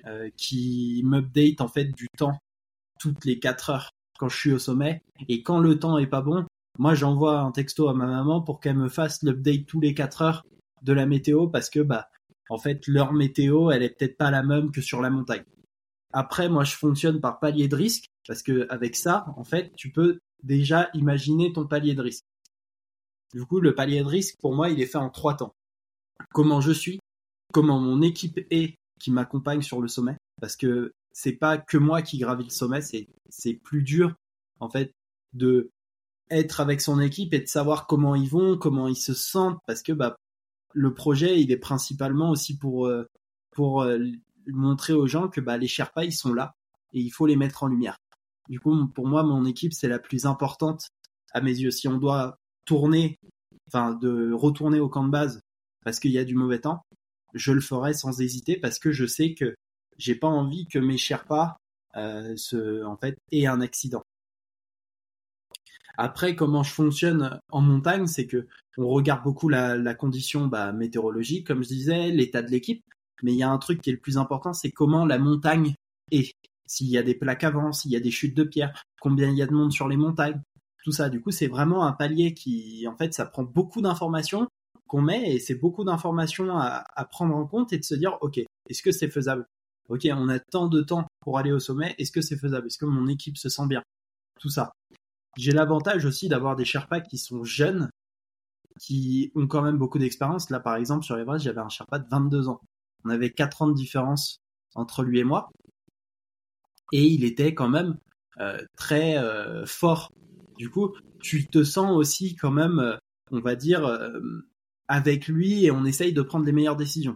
euh, qui m'update en fait du temps toutes les 4 heures quand je suis au sommet et quand le temps est pas bon, moi j'envoie un texto à ma maman pour qu'elle me fasse l'update tous les 4 heures de la météo parce que bah en fait, leur météo, elle est peut-être pas la même que sur la montagne. Après, moi, je fonctionne par palier de risque parce que avec ça, en fait, tu peux déjà imaginer ton palier de risque. Du coup, le palier de risque, pour moi, il est fait en trois temps. Comment je suis, comment mon équipe est qui m'accompagne sur le sommet, parce que c'est pas que moi qui gravis le sommet, c'est c'est plus dur en fait de être avec son équipe et de savoir comment ils vont, comment ils se sentent, parce que bah le projet, il est principalement aussi pour euh, pour euh, montrer aux gens que bah, les Sherpas, ils sont là et il faut les mettre en lumière. Du coup, pour moi, mon équipe, c'est la plus importante à mes yeux. Si on doit tourner, enfin, de retourner au camp de base parce qu'il y a du mauvais temps, je le ferai sans hésiter parce que je sais que j'ai pas envie que mes Sherpas euh, se, en fait, aient un accident. Après, comment je fonctionne en montagne, c'est que on regarde beaucoup la, condition bah, météorologique, comme je disais, l'état de l'équipe, mais il y a un truc qui est le plus important, c'est comment la montagne est. S'il y a des plaques avant, s'il y a des chutes de pierres, combien il y a de monde sur les montagnes, tout ça. Du coup, c'est vraiment un palier qui, en fait, ça prend beaucoup d'informations qu'on met et c'est beaucoup d'informations à, prendre en compte et de se dire, ok, est-ce que c'est faisable? Ok, on a tant de temps pour aller au sommet, est-ce que c'est faisable? Est-ce que mon équipe se sent bien? Tout ça. J'ai l'avantage aussi d'avoir des Sherpas qui sont jeunes, qui ont quand même beaucoup d'expérience. Là, par exemple, sur Everest, j'avais un Sherpa de 22 ans. On avait 4 ans de différence entre lui et moi. Et il était quand même euh, très euh, fort. Du coup, tu te sens aussi quand même, euh, on va dire, avec lui et on essaye de prendre les meilleures décisions.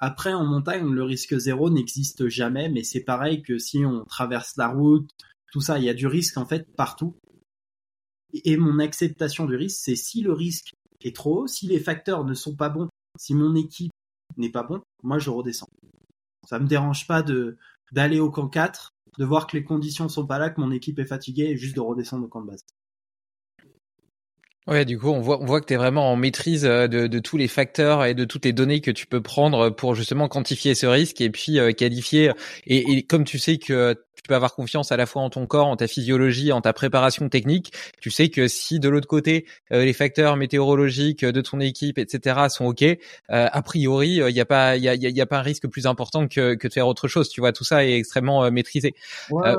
Après, en montagne, le risque zéro n'existe jamais, mais c'est pareil que si on traverse la route, tout ça, il y a du risque en fait partout. Et mon acceptation du risque, c'est si le risque est trop haut, si les facteurs ne sont pas bons, si mon équipe n'est pas bon, moi je redescends. Ça me dérange pas de d'aller au camp 4, de voir que les conditions sont pas là, que mon équipe est fatiguée et juste de redescendre au camp de base. Ouais, du coup, on voit, on voit que tu es vraiment en maîtrise euh, de, de, tous les facteurs et de toutes les données que tu peux prendre pour justement quantifier ce risque et puis euh, qualifier. Et, et, comme tu sais que tu peux avoir confiance à la fois en ton corps, en ta physiologie, en ta préparation technique, tu sais que si de l'autre côté euh, les facteurs météorologiques de ton équipe, etc., sont ok, a priori, il n'y a pas, il y a, y a, pas un risque plus important que, que de faire autre chose. Tu vois, tout ça est extrêmement maîtrisé. Ouais.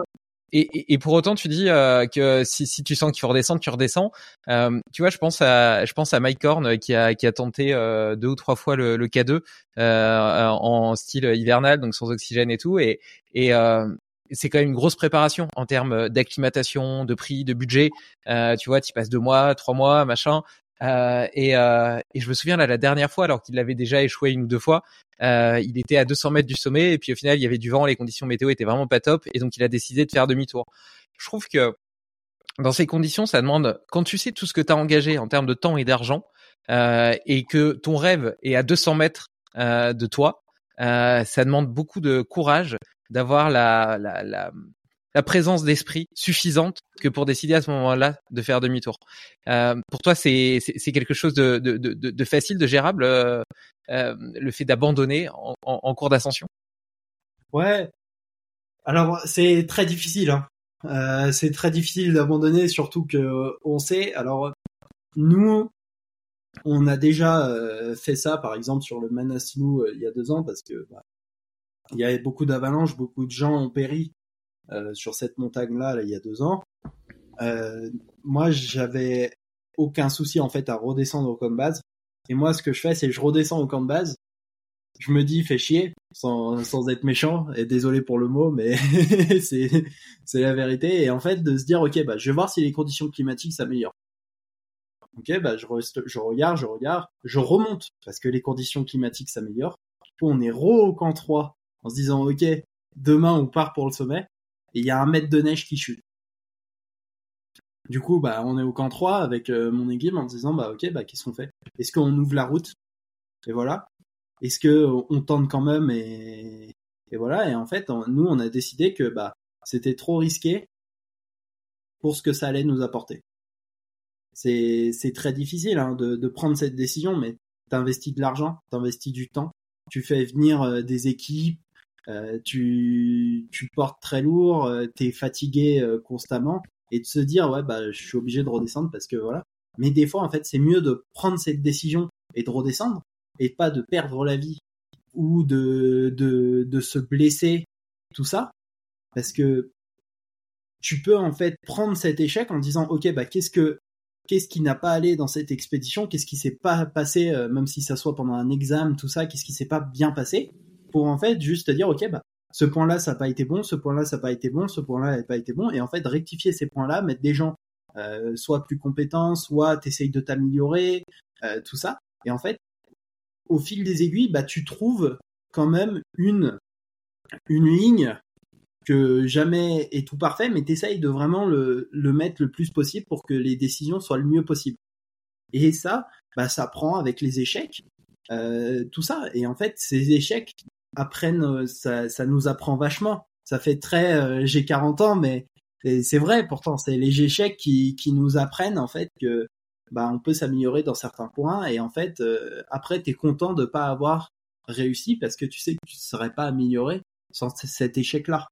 Et, et, pour autant, tu dis euh, que si, si, tu sens qu'il faut redescendre, tu redescends. Euh, tu vois, je pense à, je pense à Mike Horn euh, qui a, qui a tenté euh, deux ou trois fois le, le K2 euh, en style hivernal, donc sans oxygène et tout. Et, et c'est quand même une grosse préparation en termes d'acclimatation, de prix, de budget. tu vois, tu passes deux mois, trois mois, machin. Euh, et, euh, et, je me souviens là la dernière fois, alors qu'il avait déjà échoué une ou deux fois, euh, il était à 200 mètres du sommet et puis au final il y avait du vent, les conditions météo étaient vraiment pas top et donc il a décidé de faire demi-tour. Je trouve que dans ces conditions, ça demande quand tu sais tout ce que tu as engagé en termes de temps et d'argent euh, et que ton rêve est à 200 mètres euh, de toi, euh, ça demande beaucoup de courage d'avoir la, la, la, la présence d'esprit suffisante que pour décider à ce moment-là de faire demi-tour. Euh, pour toi, c'est quelque chose de, de, de, de, facile, de gérable, euh, le fait d'abandonner en, en, cours d'ascension? Ouais. Alors, c'est très difficile. Hein. Euh, c'est très difficile d'abandonner, surtout que on sait. Alors, nous, on a déjà euh, fait ça, par exemple, sur le Manaslu il y a deux ans, parce que bah, il y avait beaucoup d'avalanches, beaucoup de gens ont péri euh, sur cette montagne-là là, il y a deux ans. Euh, moi, j'avais aucun souci en fait à redescendre au camp base Et moi, ce que je fais, c'est je redescends au camp de base. Je me dis, fais chier, sans, sans être méchant. Et désolé pour le mot, mais c'est, c'est la vérité. Et en fait, de se dire, ok, bah, je vais voir si les conditions climatiques s'améliorent. Ok, bah, je, reste, je regarde, je regarde, je remonte parce que les conditions climatiques s'améliorent. On est re au camp 3 en se disant, ok, demain on part pour le sommet. Et il y a un mètre de neige qui chute. Du coup, bah, on est au camp 3 avec euh, mon équipe en disant, bah, ok, bah, qu'est-ce qu'on fait? Est-ce qu'on ouvre la route? Et voilà. Est-ce que on tente quand même et, voilà. Et en fait, nous, on a décidé que bah, c'était trop risqué pour ce que ça allait nous apporter. C'est, très difficile hein, de, prendre cette décision, mais t'investis de l'argent, t'investis du temps, tu fais venir euh, des équipes, euh, tu, portes très lourd, euh, t'es fatigué euh, constamment, et de se dire ouais bah je suis obligé de redescendre parce que voilà. Mais des fois en fait c'est mieux de prendre cette décision et de redescendre et pas de perdre la vie ou de de, de se blesser tout ça. Parce que tu peux en fait prendre cet échec en disant ok bah qu'est-ce que qu'est-ce qui n'a pas allé dans cette expédition? Qu'est-ce qui s'est pas passé même si ça soit pendant un examen tout ça qu'est-ce qui s'est pas bien passé? Pour en fait juste te dire ok bah ce point-là ça n'a pas été bon, ce point-là ça n'a pas été bon, ce point-là n'a pas été bon et en fait rectifier ces points-là, mettre des gens euh, soit plus compétents, soit t'essayes de t'améliorer, euh, tout ça et en fait au fil des aiguilles bah tu trouves quand même une une ligne que jamais est tout parfait, mais t'essayes de vraiment le, le mettre le plus possible pour que les décisions soient le mieux possible. Et ça, bah, ça prend avec les échecs, euh, tout ça. Et en fait, ces échecs, apprennent, euh, ça, ça nous apprend vachement. Ça fait très, euh, j'ai 40 ans, mais c'est vrai. Pourtant, c'est les échecs qui, qui nous apprennent en fait que bah on peut s'améliorer dans certains points. Et en fait, euh, après, t'es content de pas avoir réussi parce que tu sais que tu ne serais pas amélioré sans cet échec-là.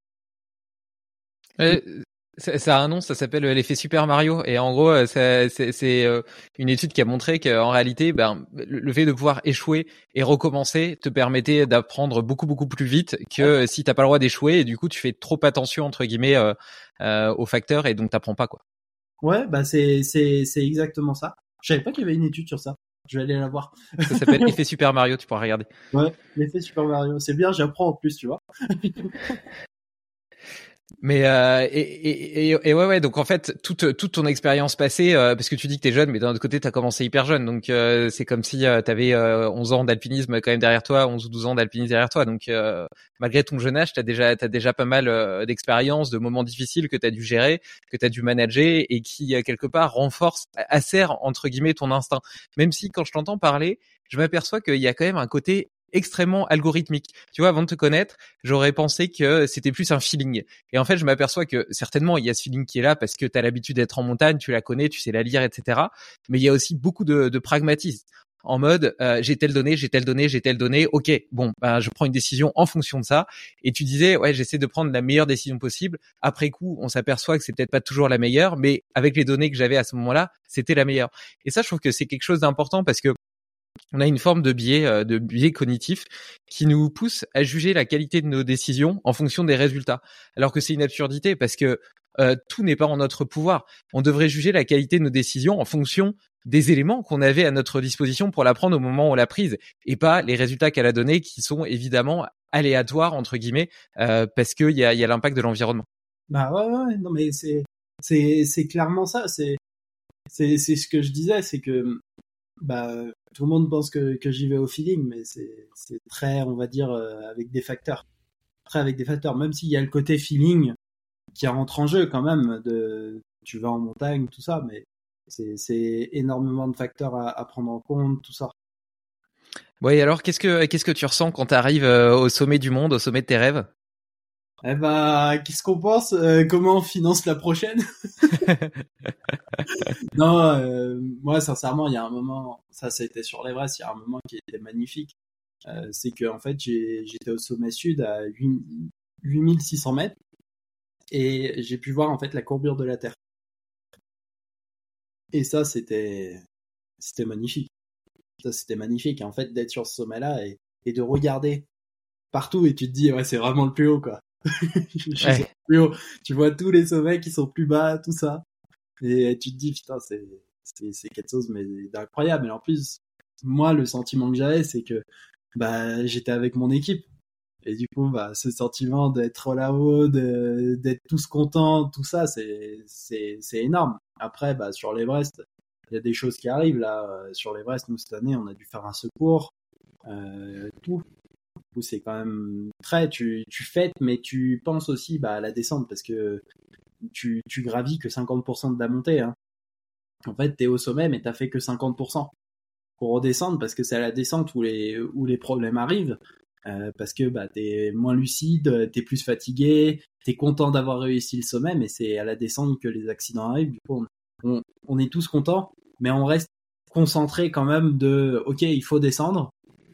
Ça, a un nom, ça s'appelle euh, l'effet Super Mario. Et en gros, euh, c'est euh, une étude qui a montré qu'en réalité, ben, le fait de pouvoir échouer et recommencer te permettait d'apprendre beaucoup beaucoup plus vite que si t'as pas le droit d'échouer et du coup tu fais trop attention entre guillemets euh, aux facteurs et donc t'apprends pas quoi. Ouais, bah c'est c'est c'est exactement ça. Je savais pas qu'il y avait une étude sur ça. Je vais aller la voir. Ça s'appelle Effet Super Mario, tu pourras regarder. Ouais, l'effet Super Mario. C'est bien, j'apprends en plus, tu vois. Mais euh, et, et, et, ouais ouais donc en fait toute toute ton expérience passée euh, parce que tu dis que t'es jeune mais d'un autre côté t'as commencé hyper jeune donc euh, c'est comme si euh, t'avais 11 ans d'alpinisme quand même derrière toi 11 ou 12 ans d'alpinisme derrière toi. Donc malgré ton jeune âge t'as déjà t'as déjà pas mal d'expérience de moments difficiles que t'as dû gérer que t'as dû manager et qui quelque part renforce acère entre guillemets ton instinct. Même si quand je t'entends parler je m'aperçois qu'il y a quand même un côté extrêmement algorithmique. Tu vois, avant de te connaître, j'aurais pensé que c'était plus un feeling. Et en fait, je m'aperçois que certainement, il y a ce feeling qui est là parce que tu as l'habitude d'être en montagne, tu la connais, tu sais la lire, etc. Mais il y a aussi beaucoup de, de pragmatisme en mode euh, j'ai telle donnée, j'ai telle donnée, j'ai telle donnée. Ok, bon, ben je prends une décision en fonction de ça. Et tu disais ouais, j'essaie de prendre la meilleure décision possible. Après coup, on s'aperçoit que c'est peut-être pas toujours la meilleure, mais avec les données que j'avais à ce moment-là, c'était la meilleure. Et ça, je trouve que c'est quelque chose d'important parce que on a une forme de biais, euh, de biais cognitif qui nous pousse à juger la qualité de nos décisions en fonction des résultats. Alors que c'est une absurdité parce que euh, tout n'est pas en notre pouvoir. On devrait juger la qualité de nos décisions en fonction des éléments qu'on avait à notre disposition pour la prendre au moment où on l'a prise et pas les résultats qu'elle a donnés qui sont évidemment aléatoires entre guillemets euh, parce qu'il y a, y l'impact de l'environnement. Bah non mais c'est clairement ça. C'est ce que je disais, c'est que bah tout le monde pense que, j'y vais au feeling, mais c'est très, on va dire, euh, avec des facteurs. Très avec des facteurs, même s'il y a le côté feeling qui rentre en jeu quand même, de tu vas en montagne, tout ça, mais c'est énormément de facteurs à, à, prendre en compte, tout ça. Oui, alors qu'est-ce que qu'est-ce que tu ressens quand tu arrives euh, au sommet du monde, au sommet de tes rêves? Eh ben, qu'est-ce qu'on pense euh, Comment on finance la prochaine? Non, euh, moi sincèrement, il y a un moment, ça, ça a été sur l'Everest, il y a un moment qui était magnifique. Euh, c'est que en fait, j'étais au sommet sud à 8, 8600 mètres et j'ai pu voir en fait la courbure de la Terre. Et ça, c'était, c'était magnifique. Ça, c'était magnifique. en fait, d'être sur ce sommet-là et, et de regarder partout et tu te dis ouais, c'est vraiment le plus haut quoi. Tu vois tous les sommets qui sont plus bas, tout ça. Et tu te dis, putain, c'est, c'est, quelque chose mais d'incroyable. Et en plus, moi, le sentiment que j'avais, c'est que bah j'étais avec mon équipe. Et du coup, bah, ce sentiment d'être là-haut, d'être tous contents, tout ça, c'est, c'est, c'est énorme. Après, bah, sur l'Everest, il y a des choses qui arrivent là. Sur l'Everest, nous, cette année, on a dû faire un secours, euh, tout. Coup, c'est quand même très, tu, tu fêtes, mais tu penses aussi, bah, à la descente parce que tu, gravis que 50% de la montée, hein. En fait, t'es au sommet, mais t'as fait que 50% pour redescendre parce que c'est à la descente où les, où les problèmes arrivent. Euh, parce que bah, t'es moins lucide, t'es plus fatigué, t'es content d'avoir réussi le sommet, mais c'est à la descente que les accidents arrivent. Du coup, on, on, est tous contents, mais on reste concentré quand même de ok, il faut descendre.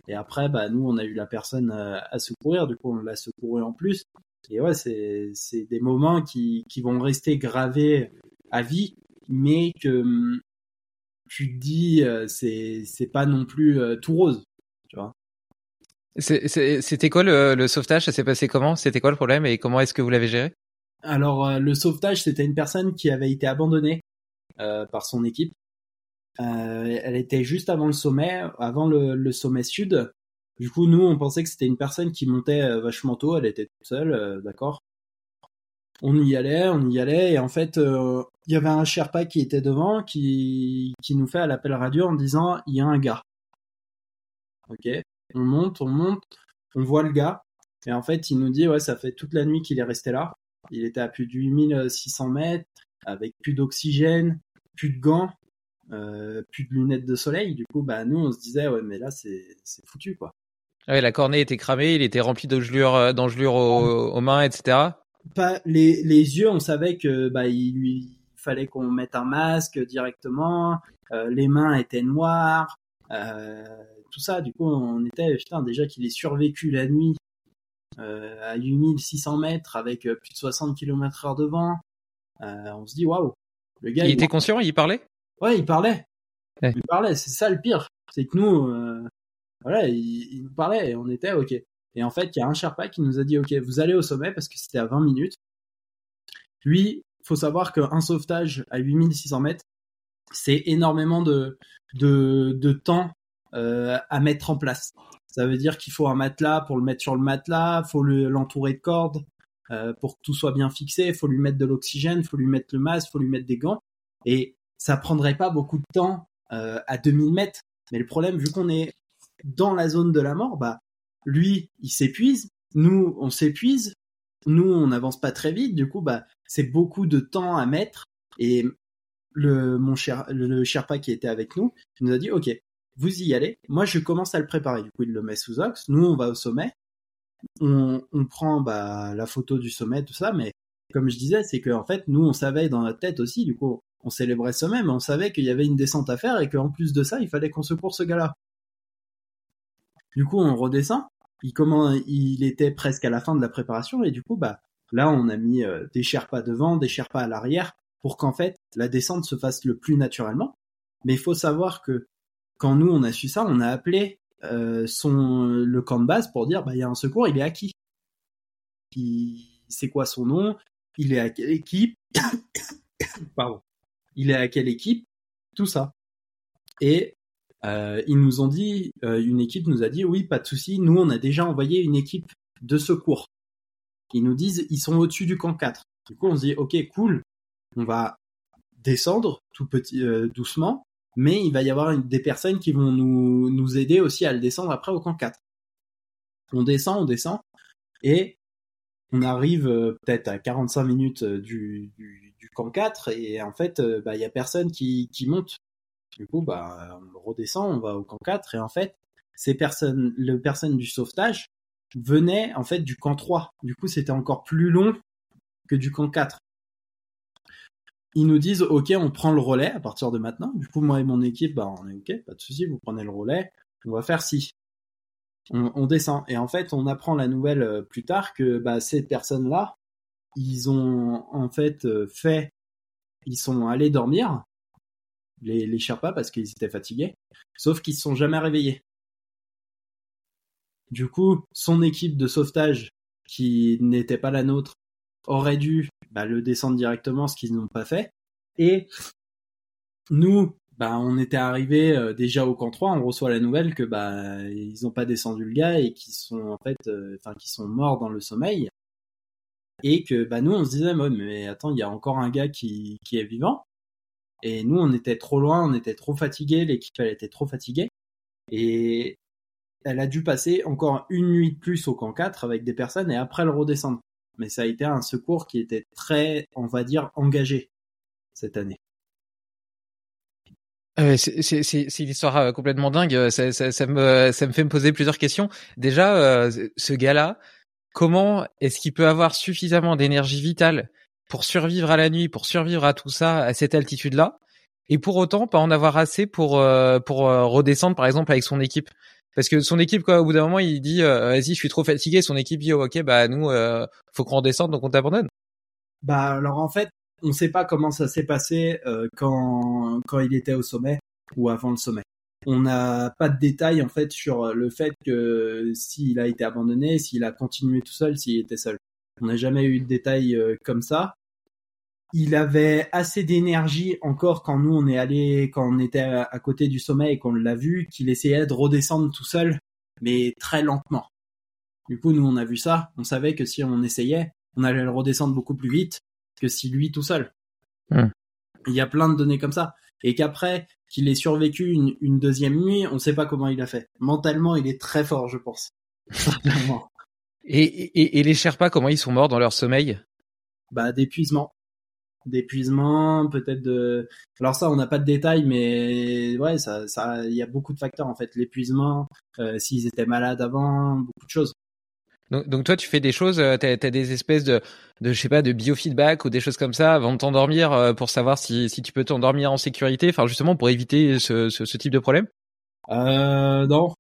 Et après, bah, nous, on a eu la personne euh, à secourir, du coup, on l'a secouru en plus. Et ouais, c'est, c'est des moments qui, qui vont rester gravés à vie, mais que hum, tu te dis, euh, c'est, c'est pas non plus tout rose, tu vois. C'était quoi le, le, sauvetage? Ça s'est passé comment? C'était quoi le problème? Et comment est-ce que vous l'avez géré? Alors euh, le sauvetage, c'était une personne qui avait été abandonnée euh, par son équipe. Euh, elle était juste avant le sommet, avant le, le, sommet sud. Du coup, nous, on pensait que c'était une personne qui montait euh, vachement tôt. Elle était toute seule, euh, d'accord. On y allait, on y allait, et en fait, il y avait un Sherpa qui était devant, qui qui nous fait à l'appel radio en disant il y a un gars. Ok on monte, on monte, on voit le gars, et en fait, il nous dit, ouais, ça fait toute la nuit qu'il est resté là. Il était à plus de 8600 mètres, avec plus d'oxygène, plus de gants, euh, plus de lunettes de soleil. Du coup, bah, nous, on se disait, ouais, mais là, c'est foutu, quoi. Ouais, la cornée était cramée, il était rempli d'engelures, euh, d'engelures aux, mains, etc. Pas, les, les yeux, on savait que, bah, il lui fallait qu'on mette un masque directement, euh, les mains étaient noires, euh, tout ça. Du coup, on était, putain, déjà qu'il ait survécu la nuit euh, à 8600 mètres avec euh, plus de 60 km heure de vent, euh, on se dit, waouh, le gars. Il, était conscient, il parlait? Ouais, il parlait. Il parlait, c'est ça le pire. C'est que nous, euh, voilà, il, nous parlait et on était ok. Et en fait, il y a un Sherpa qui nous a dit, ok, vous allez au sommet parce que c'était à 20 minutes. Lui, faut savoir qu'un sauvetage à 8600 mètres, c'est énormément de, de, de temps euh, à mettre en place. Ça veut dire qu'il faut un matelas pour le mettre sur le matelas, faut l'entourer de cordes euh, pour que tout soit bien fixé, il faut lui mettre de l'oxygène, faut lui mettre le masque, faut lui mettre des gants. Et ça prendrait pas beaucoup de temps euh, à 2000 mètres. Mais le problème, vu qu'on est dans la zone de la mort, bah lui, il s'épuise, nous, on s'épuise, nous, on n'avance pas très vite. Du coup, bah c'est beaucoup de temps à mettre. Et le mon cher le Sherpa qui était avec nous, il nous a dit OK, vous y allez. Moi, je commence à le préparer. Du coup, il le met sous ox. Nous, on va au sommet. On, on prend bah, la photo du sommet, tout ça. Mais comme je disais, c'est qu'en fait, nous, on savait dans notre tête aussi. Du coup, on célébrait sommet, mais on savait qu'il y avait une descente à faire et qu'en plus de ça, il fallait qu'on secours ce gars-là. Du coup, on redescend. Il, était presque à la fin de la préparation et du coup, bah, là, on a mis euh, des Sherpas devant, des Sherpas à l'arrière pour qu'en fait, la descente se fasse le plus naturellement. Mais il faut savoir que quand nous on a su ça, on a appelé euh, le camp de base pour dire bah il y a un secours, il est à qui C'est quoi son nom? Il est à quelle équipe Pardon. Il est à quelle équipe? Tout ça. Et euh, ils nous ont dit, euh, une équipe nous a dit oui, pas de souci, nous on a déjà envoyé une équipe de secours. Ils nous disent ils sont au-dessus du camp 4. Du coup on se dit ok cool, on va descendre tout petit doucement mais il va y avoir des personnes qui vont nous, nous aider aussi à le descendre après au camp 4. On descend, on descend, et on arrive euh, peut-être à 45 minutes euh, du, camp 4, et en fait, euh, bah, il y a personne qui, qui monte. Du coup, bah, on redescend, on va au camp 4, et en fait, ces personnes, le personne du sauvetage venait en fait du camp 3. Du coup, c'était encore plus long que du camp 4 ils nous disent ok on prend le relais à partir de maintenant du coup moi et mon équipe bah on est ok pas de souci vous prenez le relais on va faire ci on, descend et en fait on apprend la nouvelle euh, plus tard que bah, ces personnes là ils ont en fait euh, fait ils sont allés dormir les, les Sherpas parce qu'ils étaient fatigués sauf qu'ils se sont jamais réveillés du coup son équipe de sauvetage qui n'était pas la nôtre aurait dû bah, le descendre directement, ce qu'ils n'ont pas fait. Et nous, bah, on était arrivé euh, déjà au camp 3, on reçoit la nouvelle que bah ils ont pas descendu le gars et qu'ils sont en fait, euh, enfin qu'ils sont morts dans le sommeil. Et que bah nous on se disait mais attends il y a encore un gars qui, qui est vivant. Et nous on était trop loin, on était trop fatigués, l'équipe elle était trop fatiguée. Et elle a dû passer encore une nuit de plus au camp 4 avec des personnes et après le redescendre. Mais ça a été un secours qui était très, on va dire, engagé cette année. Euh, c'est une histoire euh, complètement dingue. Ça, ça, ça, me, ça me fait me poser plusieurs questions. Déjà, euh, ce gars-là, comment est-ce qu'il peut avoir suffisamment d'énergie vitale pour survivre à la nuit, pour survivre à tout ça, à cette altitude-là, et pour autant pas en avoir assez pour euh, pour redescendre, par exemple, avec son équipe? Parce que son équipe, quoi, au bout d'un moment, il dit vas-y, je suis trop fatigué. Son équipe dit oh, ok, bah nous, faut qu'on redescende, donc on t'abandonne. Bah alors en fait, on ne sait pas comment ça s'est passé euh, quand il était au sommet ou avant le sommet. On n'a pas de détails en fait sur le fait que s'il a été abandonné, s'il a continué tout seul, s'il était seul. On n'a jamais eu de détails euh, comme ça. Il avait assez d'énergie encore quand nous on est allé, quand on était à côté du sommet et qu'on l'a vu, qu'il essayait de redescendre tout seul, mais très lentement. Du coup, nous on a vu ça, on savait que si on essayait, on allait le redescendre beaucoup plus vite que si lui tout seul. Hmm. Il y a plein de données comme ça. Et qu'après qu'il ait survécu une, deuxième nuit, on ne sait pas comment il a fait. Mentalement, il est très fort, je pense. et, et, et les Sherpas, comment ils sont morts dans leur sommeil? Bah d'épuisement. D'épuisement, peut-être de. Alors ça, on n'a pas de détails, mais ouais, ça, ça, il y a beaucoup de facteurs en fait. L'épuisement, euh, s'ils étaient malades avant, beaucoup de choses. Donc, toi, tu fais des choses, euh, tu as, des espèces de, de, je sais pas, de biofeedback ou des choses comme ça avant de t'endormir euh, pour savoir si, si tu peux t'endormir en sécurité, enfin justement pour éviter ce, ce, ce type de problème? Euh, non.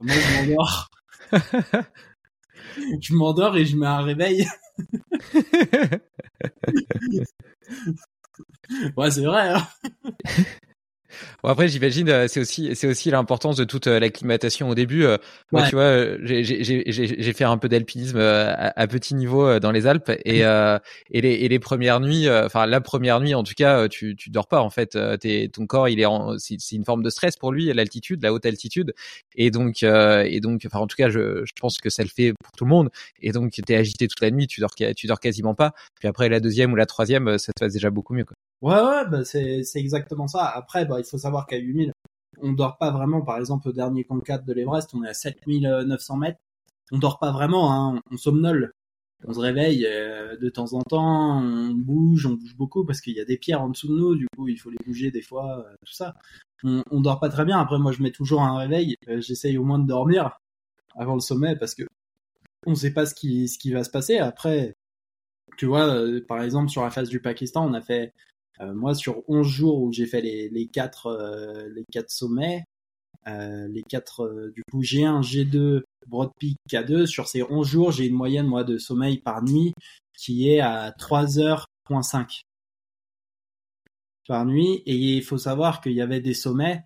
Moi, je m'endors. je m'endors et je mets un réveil. ouais, c'est vrai. Hein Bon après j'imagine euh, c'est aussi c'est aussi l'importance de toute euh, l'acclimatation au début. Euh, moi tu vois j'ai fait un peu d'alpinisme à, petit niveau dans les Alpes et et les et les premières nuits enfin la première nuit en tout cas tu tu dors pas en fait t'es ton corps il est c'est une forme de stress pour lui l'altitude la haute altitude et donc et donc enfin en tout cas je je pense que ça le fait pour tout le monde et donc t'es agité toute la nuit tu dors tu dors quasiment pas puis après la deuxième ou la troisième ça te passe déjà beaucoup mieux quoi. Ouais, ouais, bah c'est, c'est exactement ça. Après, bah, il faut savoir qu'à 8000, on dort pas vraiment. Par exemple, au dernier camp 4 de l'Everest, on est à 7900 mètres. On dort pas vraiment, hein. on somnole. On se réveille euh, de temps en temps, on bouge, on bouge beaucoup parce qu'il y a des pierres en dessous de nous, du coup il faut les bouger des fois, euh, tout ça. On, on, dort pas très bien. Après moi je mets toujours un réveil, euh, j'essaye au moins de dormir avant le sommet parce que on sait pas ce qui ce qui va se passer. Après, tu vois, par exemple sur la face du Pakistan, on a fait euh, moi, sur 11 jours où j'ai fait les, les quatre euh, les quatre sommets, euh, les quatre du coup G1, G2, Broad Peak, K2. Sur ces 11 jours, j'ai une moyenne moi de sommeil par nuit qui est à 3h.5 par nuit. Et il faut savoir qu'il y avait des sommets,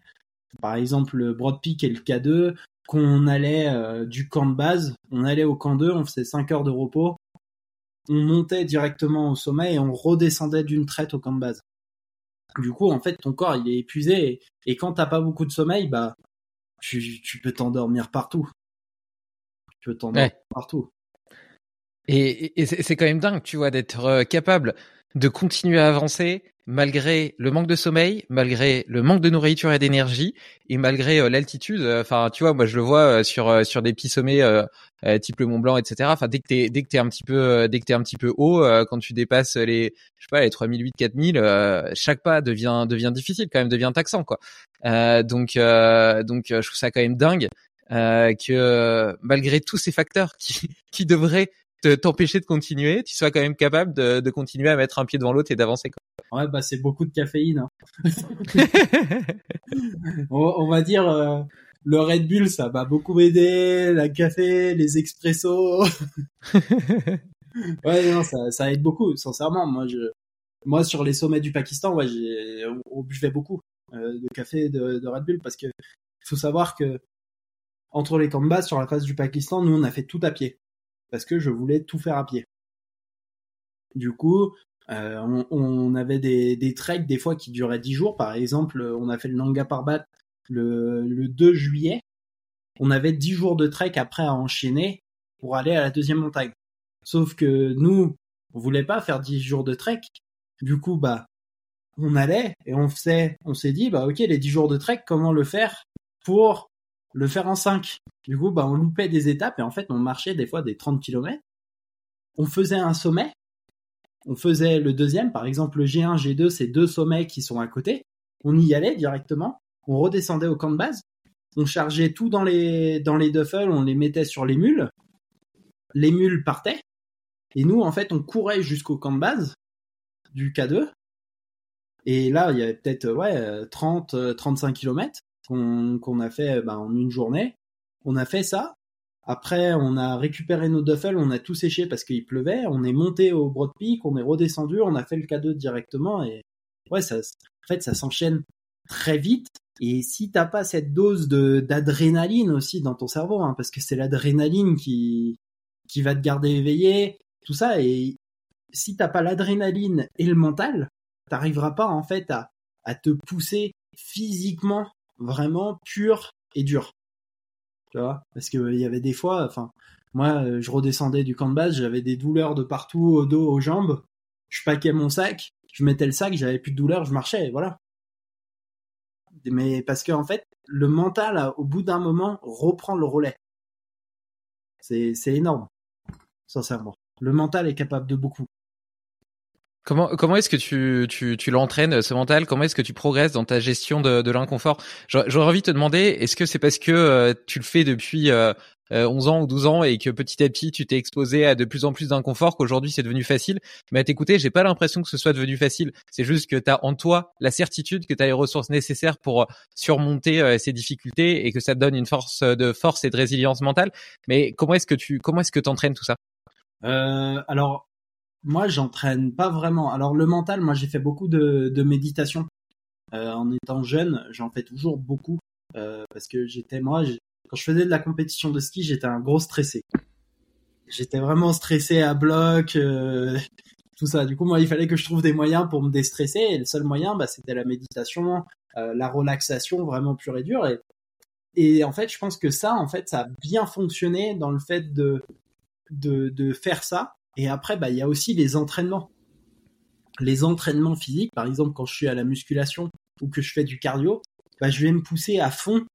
par exemple le Broad Peak et le K2, qu'on allait du camp de base, on allait au camp 2, on faisait 5 heures de repos, on montait directement au sommet et on redescendait d'une traite au camp de base. Du coup, en fait, ton corps, il est épuisé et, quand t'as pas beaucoup de sommeil, bah, tu, peux t'endormir partout. Tu peux t'endormir partout. Et, c'est quand même dingue, tu vois, d'être euh, capable de continuer à avancer malgré le manque de sommeil, malgré le manque de nourriture et d'énergie, et malgré euh, l'altitude. Euh, enfin, tu vois, moi je le vois euh, sur sur des petits sommets type le Mont Blanc, etc. Enfin, dès que t'es dès que t'es un petit peu dès que t'es un petit peu haut, quand tu dépasses les je sais pas les 3008, 4000, chaque pas devient devient difficile quand même, devient taxant quoi. donc donc je trouve ça quand même dingue. que malgré tous ces facteurs qui, qui devraient t'empêcher de continuer, tu sois quand même capable de, de continuer à mettre un pied devant l'autre et d'avancer. Ouais, bah c'est beaucoup de caféine. Hein. on, va dire euh, le Red Bull, ça m'a beaucoup aidé, la café, les expressos. ouais, non, ça, ça aide beaucoup, sincèrement. Moi, je, moi sur les sommets du Pakistan, ouais, j'ai, on, buvait beaucoup euh, de café de, de Red Bull parce que faut savoir que entre les camps de base sur la face du Pakistan, nous on a fait tout à pied parce que je voulais tout faire à pied. Du coup, on, on, avait des, des treks des fois qui duraient 10 jours. Par exemple, on a fait le Nanga Parbat le, le 2 juillet. On avait 10 jours de trek après à enchaîner pour aller à la deuxième montagne. Sauf que nous, on voulait pas faire 10 jours de trek. Du coup, bah, on allait et on faisait, on s'est dit, bah, ok, les 10 jours de trek, comment le faire pour le faire en 5? Du coup, bah, on loupait des étapes et en fait, on marchait des fois des 30 km. On faisait un sommet. On faisait le deuxième, par exemple, le G1, G2, c'est deux sommets qui sont à côté. On y allait directement. On redescendait au camp de base. On chargeait tout dans les, dans les duffels, on les mettait sur les mules. Les mules partaient. Et nous, en fait, on courait jusqu'au camp de base du K2. Et là, il y avait peut-être ouais 30, 35 km qu'on a fait bah, en une journée. On a fait ça. Après, on a récupéré nos duffels, on a tout séché parce qu'il pleuvait. On est monté au Broad Peak, on est redescendu, on a fait le K2 directement. Et ouais, ça, en fait, ça s'enchaîne très vite. Et si t'as pas cette dose d'adrénaline aussi dans ton cerveau, hein, parce que c'est l'adrénaline qui qui va te garder éveillé, tout ça. Et si t'as pas l'adrénaline et le mental, t'arriveras pas en fait à, à te pousser physiquement vraiment pur et dur. Tu vois? Parce que il y avait des fois, enfin, moi, euh, je redescendais du camp de base, j'avais des douleurs de partout, au dos, aux jambes. Je paquais mon sac, je mettais le sac, j'avais plus de douleur, je marchais, voilà. Mais parce que en fait, le mental, au bout d'un moment, reprend le relais. C'est, c'est énorme, sincèrement le mental est capable de beaucoup. Comment, comment est-ce que tu, tu, tu l'entraînes, ce mental Comment est-ce que tu progresses dans ta gestion de, de l'inconfort? J'aurais envie de te demander, est-ce que c'est parce que euh, tu le fais depuis euh, 11 euh, ans ou 12 ans et que petit à petit tu t'es exposé à de plus en plus d'inconfort qu'aujourd'hui c'est devenu facile? Mais à t'écouter, j'ai pas l'impression que ce soit devenu facile. C'est juste que tu as en toi la certitude que tu as les ressources nécessaires pour surmonter euh, ces difficultés et que ça te donne une force de force et de résilience mentale. Mais comment est-ce que tu comment est-ce que t'entraînes tout ça? Euh, alors, moi, j'entraîne pas vraiment. Alors, le mental, moi, j'ai fait beaucoup de, de méditation. Euh, en étant jeune, j'en fais toujours beaucoup. Euh, parce que j'étais, moi, quand je faisais de la compétition de ski, j'étais un gros stressé. J'étais vraiment stressé à bloc, euh, tout ça. Du coup, moi, il fallait que je trouve des moyens pour me déstresser. Et le seul moyen, bah, c'était la méditation, euh, la relaxation vraiment pure et dure. Et, et en fait, je pense que ça, en fait, ça a bien fonctionné dans le fait de de, de faire ça. Et après, bah, il y a aussi les entraînements. Les entraînements physiques, par exemple, quand je suis à la musculation ou que je fais du cardio, bah, je vais me pousser à fond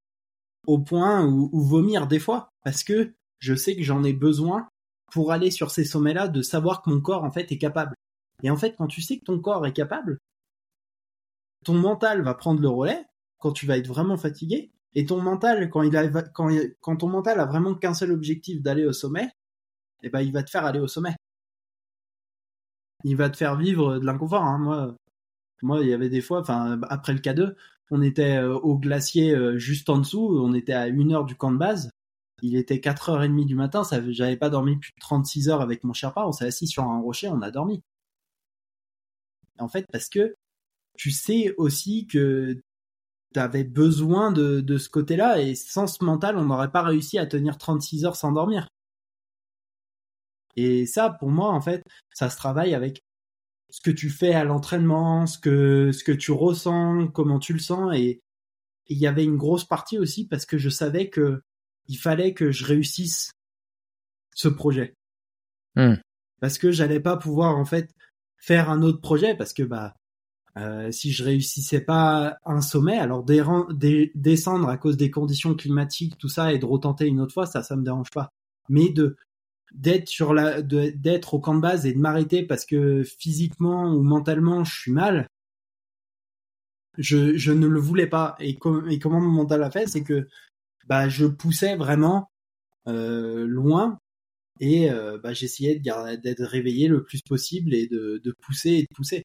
au point où, vomir des fois parce que je sais que j'en ai besoin pour aller sur ces sommets-là de savoir que mon corps en fait est capable. Et en fait, quand tu sais que ton corps est capable, ton mental va prendre le relais quand tu vas être vraiment fatigué. Et ton mental, quand il a, quand, quand ton mental a vraiment qu'un seul objectif d'aller au sommet, eh ben, il va te faire aller au sommet. Il va te faire vivre de l'inconfort. Hein. Moi, moi, il y avait des fois, enfin, après le K2, on était euh, au glacier euh, juste en dessous, on était à une heure du camp de base. Il était 4h30 du matin, ça, j'avais pas dormi plus de 36 heures avec mon Sherpa, on s'est assis sur un rocher, on a dormi. En fait, parce que tu sais aussi que tu avais besoin de, de ce côté-là et sans ce mental, on n'aurait pas réussi à tenir 36 heures sans dormir. Et ça, pour moi, en fait, ça se travaille avec ce que tu fais à l'entraînement, ce que, ce que tu ressens, comment tu le sens. Et il y avait une grosse partie aussi parce que je savais que il fallait que je réussisse ce projet. Hmm. Parce que j'allais pas pouvoir, en fait, faire un autre projet parce que, bah, euh, si je réussissais pas un sommet, alors descendre à cause des conditions climatiques, tout ça, et de retenter une autre fois, ça, ça me dérange pas. Mais de d'être sur la d'être au camp de base et de m'arrêter parce que physiquement ou mentalement je suis mal je, je ne le voulais pas. Et, et comment mon mental a fait c'est que bah je poussais vraiment euh, loin et euh, bah, j'essayais d'être réveillé le plus possible et de, de pousser et de pousser.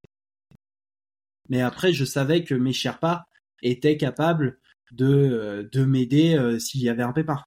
Mais après je savais que mes Sherpas étaient capables de euh, de m'aider euh, s'il y avait un pépin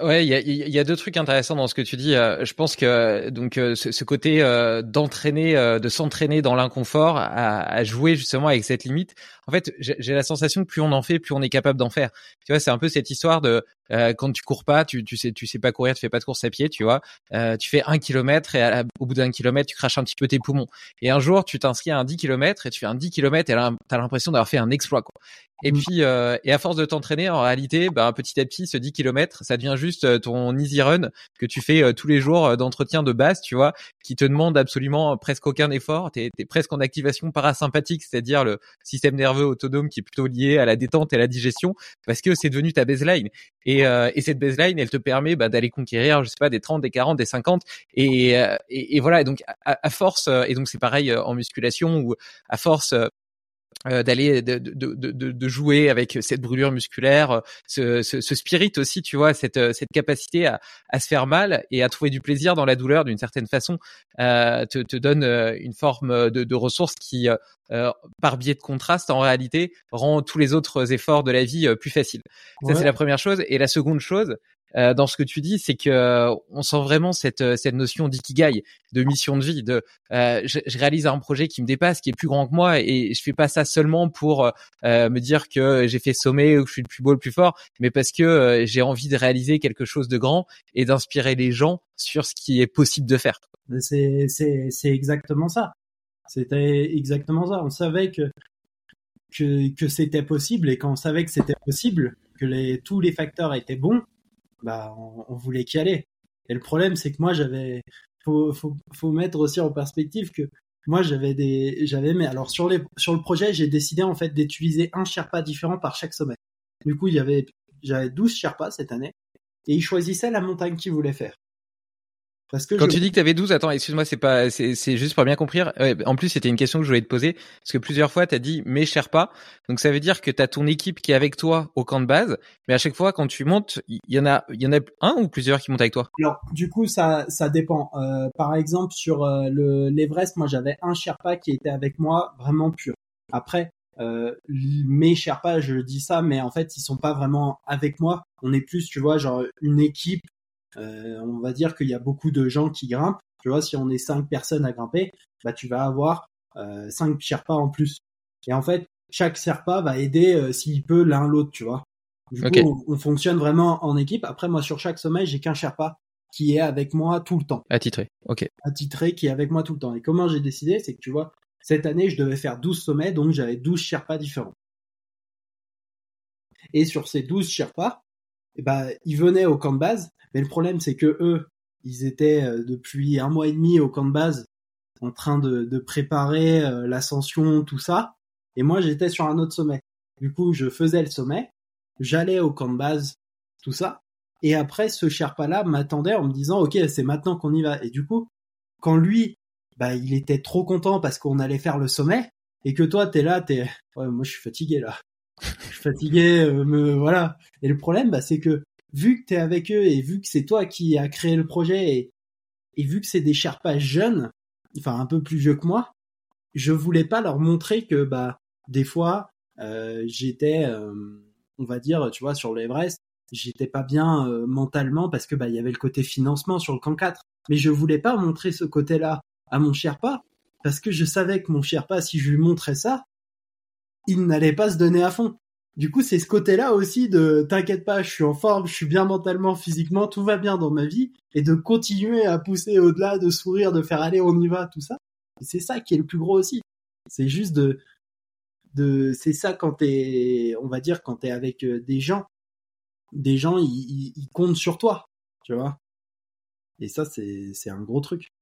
Ouais, il y a, y a, deux trucs intéressants dans ce que tu dis. Euh, je pense que donc euh, ce, côté euh, d'entraîner, de s'entraîner dans l'inconfort, à, à, jouer justement avec cette limite. En fait, j'ai la sensation que plus on en fait, plus on est capable d'en faire. Tu vois, c'est un peu cette histoire de euh, quand tu cours pas, tu, tu sais, tu sais pas courir, tu fais pas de course à pied, tu vois. Euh, tu fais un kilomètre et au bout d'un kilomètre, tu craches un petit peu tes poumons. Et un jour, tu t'inscris à un 10 km et tu fais un 10 km et t'as l'impression d'avoir fait un exploit, quoi. Et mmh. puis, euh, et à force de t'entraîner, en réalité, bah, petit à petit, ce 10 km, ça devient juste euh, ton easy run que tu fais euh, tous les jours d'entretien de base, tu vois, qui te demande absolument presque aucun effort. T'es es presque en activation parasympathique, c'est-à-dire le système nerveux autonome qui est plutôt lié à la détente et à la digestion, parce que c'est devenu ta baseline. Et, et cette baseline, elle te permet bah, d'aller conquérir, je sais pas, des 30, des 40, des 50. Et, et, et voilà. Et donc, à, à force, et donc c'est pareil en musculation ou à force euh, d'aller de, de, de, de, jouer avec cette brûlure musculaire, ce, ce, ce, spirit aussi, tu vois, cette, cette capacité à, à, se faire mal et à trouver du plaisir dans la douleur d'une certaine façon, euh, te, te, donne euh, une forme de, de ressources qui, euh, par biais de contraste, en réalité, rend tous les autres efforts de la vie plus faciles. Ça, c'est la première chose. Et la seconde chose, euh, dans ce que tu dis, c'est que euh, on sent vraiment cette euh, cette notion d'ikigai, de mission de vie, de je, je, réalise un projet qui me dépasse, qui est plus grand que moi, et je fais pas ça seulement pour me dire que j'ai fait sommet ou que je suis le plus beau, le plus fort, mais parce que j'ai envie de réaliser quelque chose de grand et d'inspirer les gens sur ce qui est possible de faire. C'est c'est c'est exactement ça. C'était exactement ça. On savait que que, que c'était possible et quand on savait que c'était possible, que les, tous les facteurs étaient bons, bah, on, voulait qu'y aller. Et le problème, c'est que moi, j'avais, faut, faut, faut mettre aussi en perspective que moi, j'avais des, j'avais, mais alors sur les, sur le projet, j'ai décidé en fait d'utiliser un Sherpa différent par chaque sommet. Du coup, il y avait, j'avais 12 Sherpas cette année, et ils choisissaient la montagne qu'ils voulaient faire. Parce que Quand tu dis que tu avais 12, attends, excuse-moi, c'est pas, c'est, c'est juste pour bien comprendre. en plus, c'était une question que je voulais te poser parce que plusieurs fois, tu as dit mes pas. Donc ça veut dire que tu as ton équipe qui est avec toi au camp de base, mais à chaque fois quand tu montes, il y en a, il y en a un ou plusieurs qui montent avec toi? Alors, du coup, ça, ça dépend. Euh, par exemple, sur euh, le l'Everest, moi, j'avais un Sherpa qui était avec moi, vraiment pur. Après, euh, mes Sherpas, je dis ça, mais en fait, ils sont pas vraiment avec moi. On est plus, tu vois, genre une équipe on va dire qu'il y a beaucoup de gens qui grimpent. Tu vois, si on est cinq personnes à grimper, bah tu vas avoir euh, cinq Sherpas en plus. Et en fait, chaque Sherpa va aider euh, s'il peut l'un l'autre, tu vois. Du coup, on, fonctionne vraiment en équipe. Après, moi, sur chaque sommet, j'ai qu'un Sherpa qui est avec moi tout le temps. Attitré, ok. Attitré, qui est avec moi tout le temps. Et comment j'ai décidé, c'est que tu vois, cette année, je devais faire 12 sommets, donc j'avais 12 Sherpas différents. Et sur ces 12 Sherpas, ben, ils venaient au camp de base, mais le problème, c'est que eux, ils étaient euh, depuis un mois et demi au camp de base, en train de, de préparer euh, l'ascension, tout ça. Et moi, j'étais sur un autre sommet. Du coup, je faisais le sommet, j'allais au camp de base, tout ça. Et après, ce Sherpa-là m'attendait en me disant, OK, c'est maintenant qu'on y va. Et du coup, quand lui, bah, il était trop content parce qu'on allait faire le sommet, et que toi, t'es là, t'es, ouais, moi, je suis fatigué, là. Je suis fatigué, euh, me, voilà. Et le problème, bah, c'est que vu que tu es avec eux et vu que c'est toi qui as créé le projet et, et vu que c'est des Sherpas jeunes, enfin un peu plus vieux que moi, je voulais pas leur montrer que bah des fois euh, j'étais, euh, on va dire, tu vois, sur l'Everest, j'étais pas bien euh, mentalement parce que bah il y avait le côté financement sur le camp 4. Mais je voulais pas montrer ce côté-là à mon Sherpa parce que je savais que mon Sherpa, si je lui montrais ça, il n'allait pas se donner à fond. Du coup, c'est ce côté-là aussi de t'inquiète pas, je suis en forme, je suis bien mentalement, physiquement, tout va bien dans ma vie, et de continuer à pousser au-delà, de sourire, de faire aller, on y va, tout ça. C'est ça qui est le plus gros aussi. C'est juste de, de, c'est ça quand t'es, on va dire, quand t'es avec euh, des gens, des gens, ils, ils comptent sur toi, tu vois. Et ça, c'est, c'est un gros truc.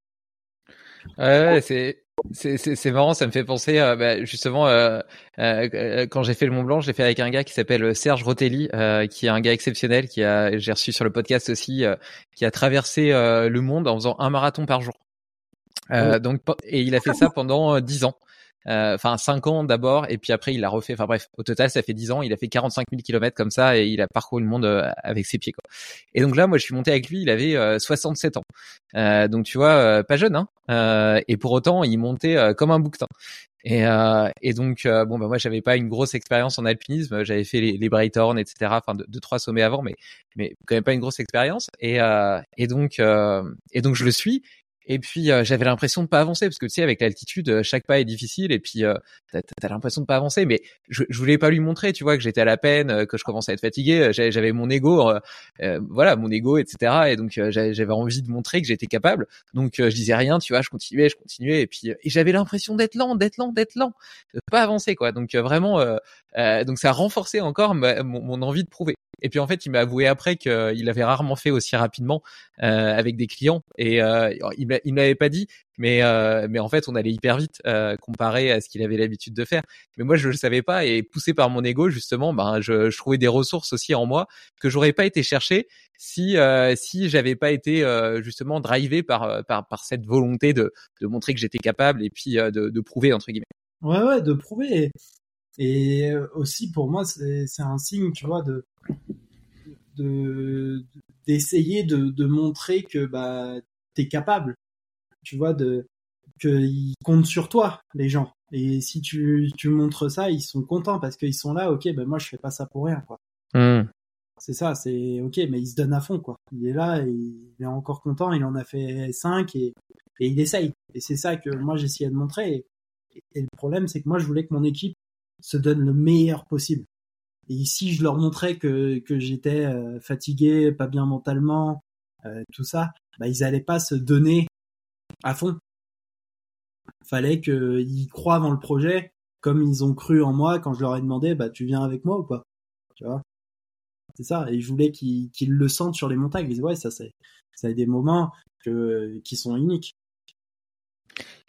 Ouais, c'est c'est marrant, ça me fait penser euh, bah, justement euh, euh, quand j'ai fait le Mont Blanc, j'ai fait avec un gars qui s'appelle Serge Rotelli, qui est un gars exceptionnel, qui a j'ai reçu sur le podcast aussi, qui a traversé le monde en faisant un marathon par jour. donc et il a fait ça pendant dix ans. Euh, enfin 5 ans d'abord et puis après il a refait. Enfin bref au total ça fait 10 ans. Il a fait 45 000 kilomètres comme ça et il a parcouru le monde euh, avec ses pieds quoi. Et donc là moi je suis monté avec lui il avait 67 euh, ans. Donc tu vois pas jeune hein. Et pour autant il montait comme un bouquetin. Et, et donc bon bah moi j'avais pas une grosse expérience en alpinisme. J'avais fait les, les Brighthorn etc enfin deux, trois sommets avant mais mais quand même pas une grosse expérience. Et et donc et donc je le suis Et puis euh, j'avais l'impression de pas avancer parce que tu sais avec l'altitude euh, chaque pas est difficile et puis euh, t'as as, l'impression de pas avancer. Mais je, je voulais pas lui montrer, tu vois, que j'étais à la peine, que je commençais à être fatigué. J'avais mon ego, voilà, mon ego, etc. Et donc j'avais envie de montrer que j'étais capable. Donc je disais rien, tu vois, je continuais, je continuais et puis et j'avais l'impression d'être lent, d'être lent, d'être lent, de pas avancer quoi. Donc vraiment, donc ça a renforcé encore mon, mon, envie de prouver. Et puis en fait, il m'a avoué après qu'il avait rarement fait aussi rapidement avec des clients et il il ne l'avait pas dit, mais euh, mais en fait on allait hyper vite euh, comparé à ce qu'il avait l'habitude de faire. Mais moi je le savais pas et poussé par mon ego justement, ben je, je trouvais des ressources aussi en moi que j'aurais pas été chercher si euh, si j'avais pas été euh, justement drivé par euh, par par cette volonté de de montrer que j'étais capable et puis de, de prouver entre guillemets. Ouais ouais de prouver et, aussi pour moi c'est un signe tu vois de de d'essayer de, de montrer que bah t'es capable tu vois, de qu'ils comptent sur toi, les gens. Et si tu, tu montres ça, ils sont contents parce qu'ils sont là, ok, ben moi je fais pas ça pour rien, quoi. Mmh. C'est ça, c'est ok, mais il se donne à fond, quoi. Il est là, et il est encore content, il en a fait 5 et, et il essaye. Et c'est ça que moi j'essayais de montrer. Et, et le problème, c'est que moi je voulais que mon équipe se donne le meilleur possible. Et si je leur montrais que, que j'étais euh, fatigué, pas bien mentalement, euh, tout ça, bah, ils allaient pas se donner à fond. Fallait qu'ils croient dans le projet, comme ils ont cru en moi quand je leur ai demandé, bah tu viens avec moi ou pas Tu vois? C'est ça. Et je voulais qu'ils le sentent sur les montagnes. Ils disent ouais, ça c'est, ça des moments que qui sont uniques.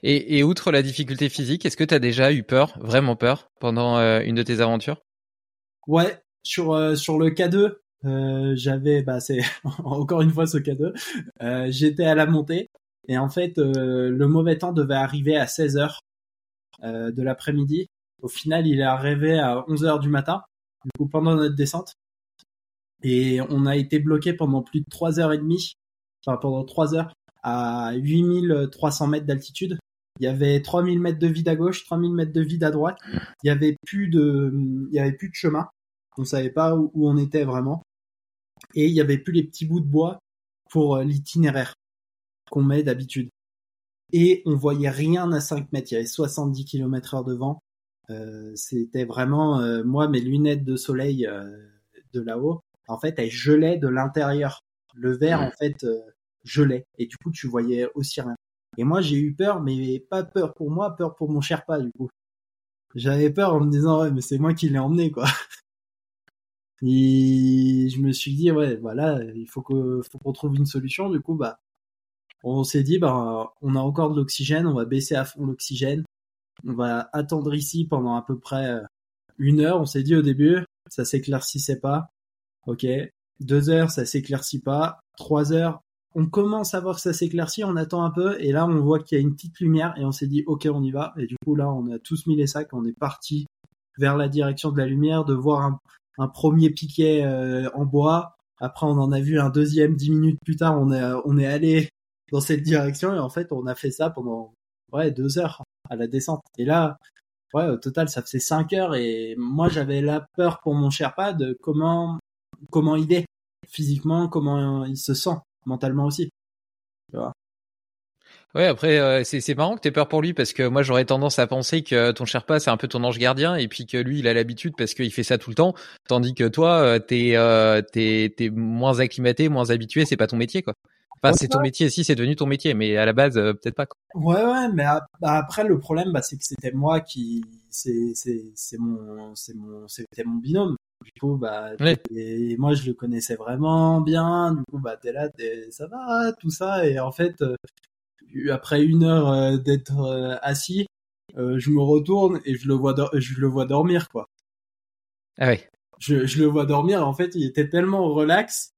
Et, et outre la difficulté physique, est-ce que tu as déjà eu peur, vraiment peur, pendant euh, une de tes aventures? Ouais, sur euh, sur le K2, euh, j'avais, bah c'est encore une fois ce K2, euh, j'étais à la montée et en fait, euh, le mauvais temps devait arriver à 16 heures euh, de l'après-midi. Au final, il est arrivé à 11 heures du matin, du coup pendant notre descente. Et on a été bloqué pendant plus de 3 heures et demie, enfin pendant 3 heures, à 8300 mètres d'altitude. Il y avait 3000 mètres de vide à gauche, 3000 mètres de vide à droite. Il y avait plus de, il y avait plus de chemin. On savait pas où, où on était vraiment. Et il y avait plus les petits bouts de bois pour euh, l'itinéraire qu'on met d'habitude. Et on voyait rien à 5 mètres, il y avait 70 km heure de vent. Euh, c'était vraiment, euh, moi, mes lunettes de soleil euh, de là-haut, en fait, elles gelaient de l'intérieur. Le verre, en fait, euh, gelait. Et du coup, tu voyais aussi rien. Et moi, j'ai eu peur, mais pas peur pour moi, peur pour mon Sherpa, du coup. J'avais peur en me disant, ouais, mais c'est moi qui l'ai emmené, quoi. Et je me suis dit, ouais, voilà, il faut que, faut qu'on trouve une solution. Du coup, bah, on s'est dit, bah, on a encore de l'oxygène, on va baisser à fond l'oxygène, on va attendre ici pendant à peu près euh, une heure. On s'est dit au début, ça s'éclaircissait pas. Ok, deux heures, ça s'éclaircit pas. Trois heures, on commence à voir que ça s'éclaircit, on attend un peu, et là on voit qu'il y a une petite lumière, et on s'est dit, ok, on y va. Et du coup là, on a tous mis les sacs, on est parti vers la direction de la lumière, de voir un, un premier piquet euh, en bois. Après, on en a vu un deuxième dix minutes plus tard. On est, on est allé dans cette direction et en fait on a fait ça pendant ouais deux heures à la descente et là ouais au total ça faisait cinq heures et moi j'avais la peur pour mon Sherpa de comment comment il est physiquement comment il se sent mentalement aussi Ouais, après euh, c'est c'est marrant que t'aies peur pour lui parce que moi j'aurais tendance à penser que ton Sherpa c'est un peu ton ange gardien et puis que lui il a l'habitude parce qu'il fait ça tout le temps, tandis que toi euh, t'es euh, t'es t'es moins acclimaté, moins habitué, c'est pas ton métier quoi. Enfin, c'est ton métier, si c'est devenu ton métier, mais à la base, peut-être pas. Quoi. Ouais, ouais, mais bah, après le problème, bah, c'est que c'était moi qui, c'est, c'est, c'est mon, c'est mon, c'était mon binôme. Du coup, bah, et moi je le connaissais vraiment bien. Du coup, bah, t'es là, t'es, ça va, tout ça, et en fait, après une heure euh, d'être assis, je me retourne et je le vois, je le vois dormir, quoi. Ah ouais. Je, je le vois dormir. En fait, il était tellement relax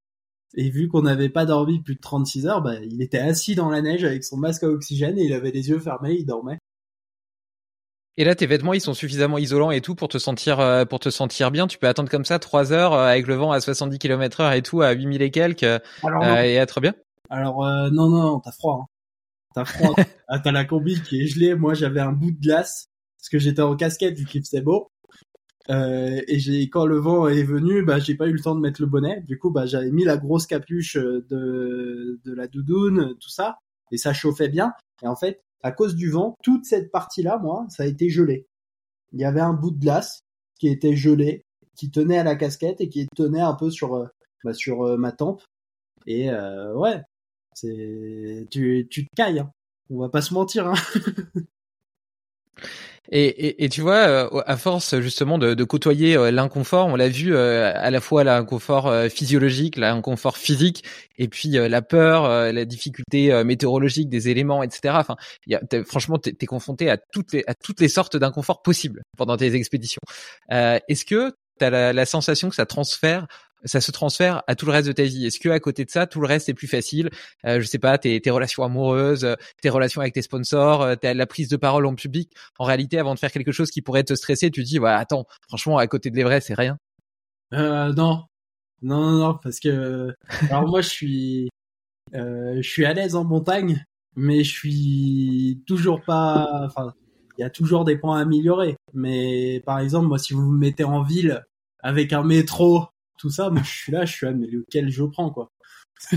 et vu qu'on n'avait pas dormi plus de 36 heures, bah, il était assis dans la neige avec son masque à oxygène et il avait les yeux fermés, il dormait. Et là, tes vêtements, ils sont suffisamment isolants et tout pour te sentir, euh, pour te sentir bien. Tu peux attendre comme ça trois heures euh, avec le vent à 70 km heure et tout à 8000 et quelques Alors, euh, et être bien? Alors euh, non, non, t'as froid. Hein. T'as froid. ah, t'as la combi qui est gelée. Moi, j'avais un bout de glace parce que j'étais en casquette vu qu'il faisait beau. Euh, et j'ai quand le vent est venu, bah j'ai pas eu le temps de mettre le bonnet. Du coup, bah j'avais mis la grosse capuche euh, de de la doudoune, tout ça. et ça chauffait bien. Et en fait, à cause du vent, toute cette partie-là, moi, ça a été gelé. Il y avait un bout de glace qui était gelé, qui tenait à la casquette et qui tenait un peu sur, euh, bah, sur ma tempe. Et euh, ouais, c'est tu, tu te cailles. Hein. On va pas se mentir. Hein. Et, et, et, tu vois, euh, à force justement de, de côtoyer euh, l'inconfort, on l'a vu euh, à la fois l'inconfort physiologique, l'inconfort physique, et puis la peur, la difficulté météorologique des éléments, etc. Enfin, y a, franchement, t'es es confronté à toutes les à toutes les sortes d'inconfort possibles pendant tes expéditions. Est-ce que tu as la, la, sensation que ça transfère ça se transfère à tout le reste de ta vie. Est-ce que à côté de ça, tout le reste est plus facile? Euh, Je sais pas, tes, tes relations amoureuses, euh, tes relations avec tes sponsors, euh, la prise de parole en public. En réalité, avant de faire quelque chose qui pourrait te stresser, tu dis, ouais, attends, franchement, à côté de l'Everest, c'est rien. Euh, non, non, non, non, parce que alors moi, je suis, euh, je suis à l'aise en montagne, mais je suis toujours pas, enfin, il y a toujours des points à améliorer. Mais par exemple, moi, si vous me mettez en ville avec un métro tout ça, moi je suis là, je suis là, mais lequel je prends quoi?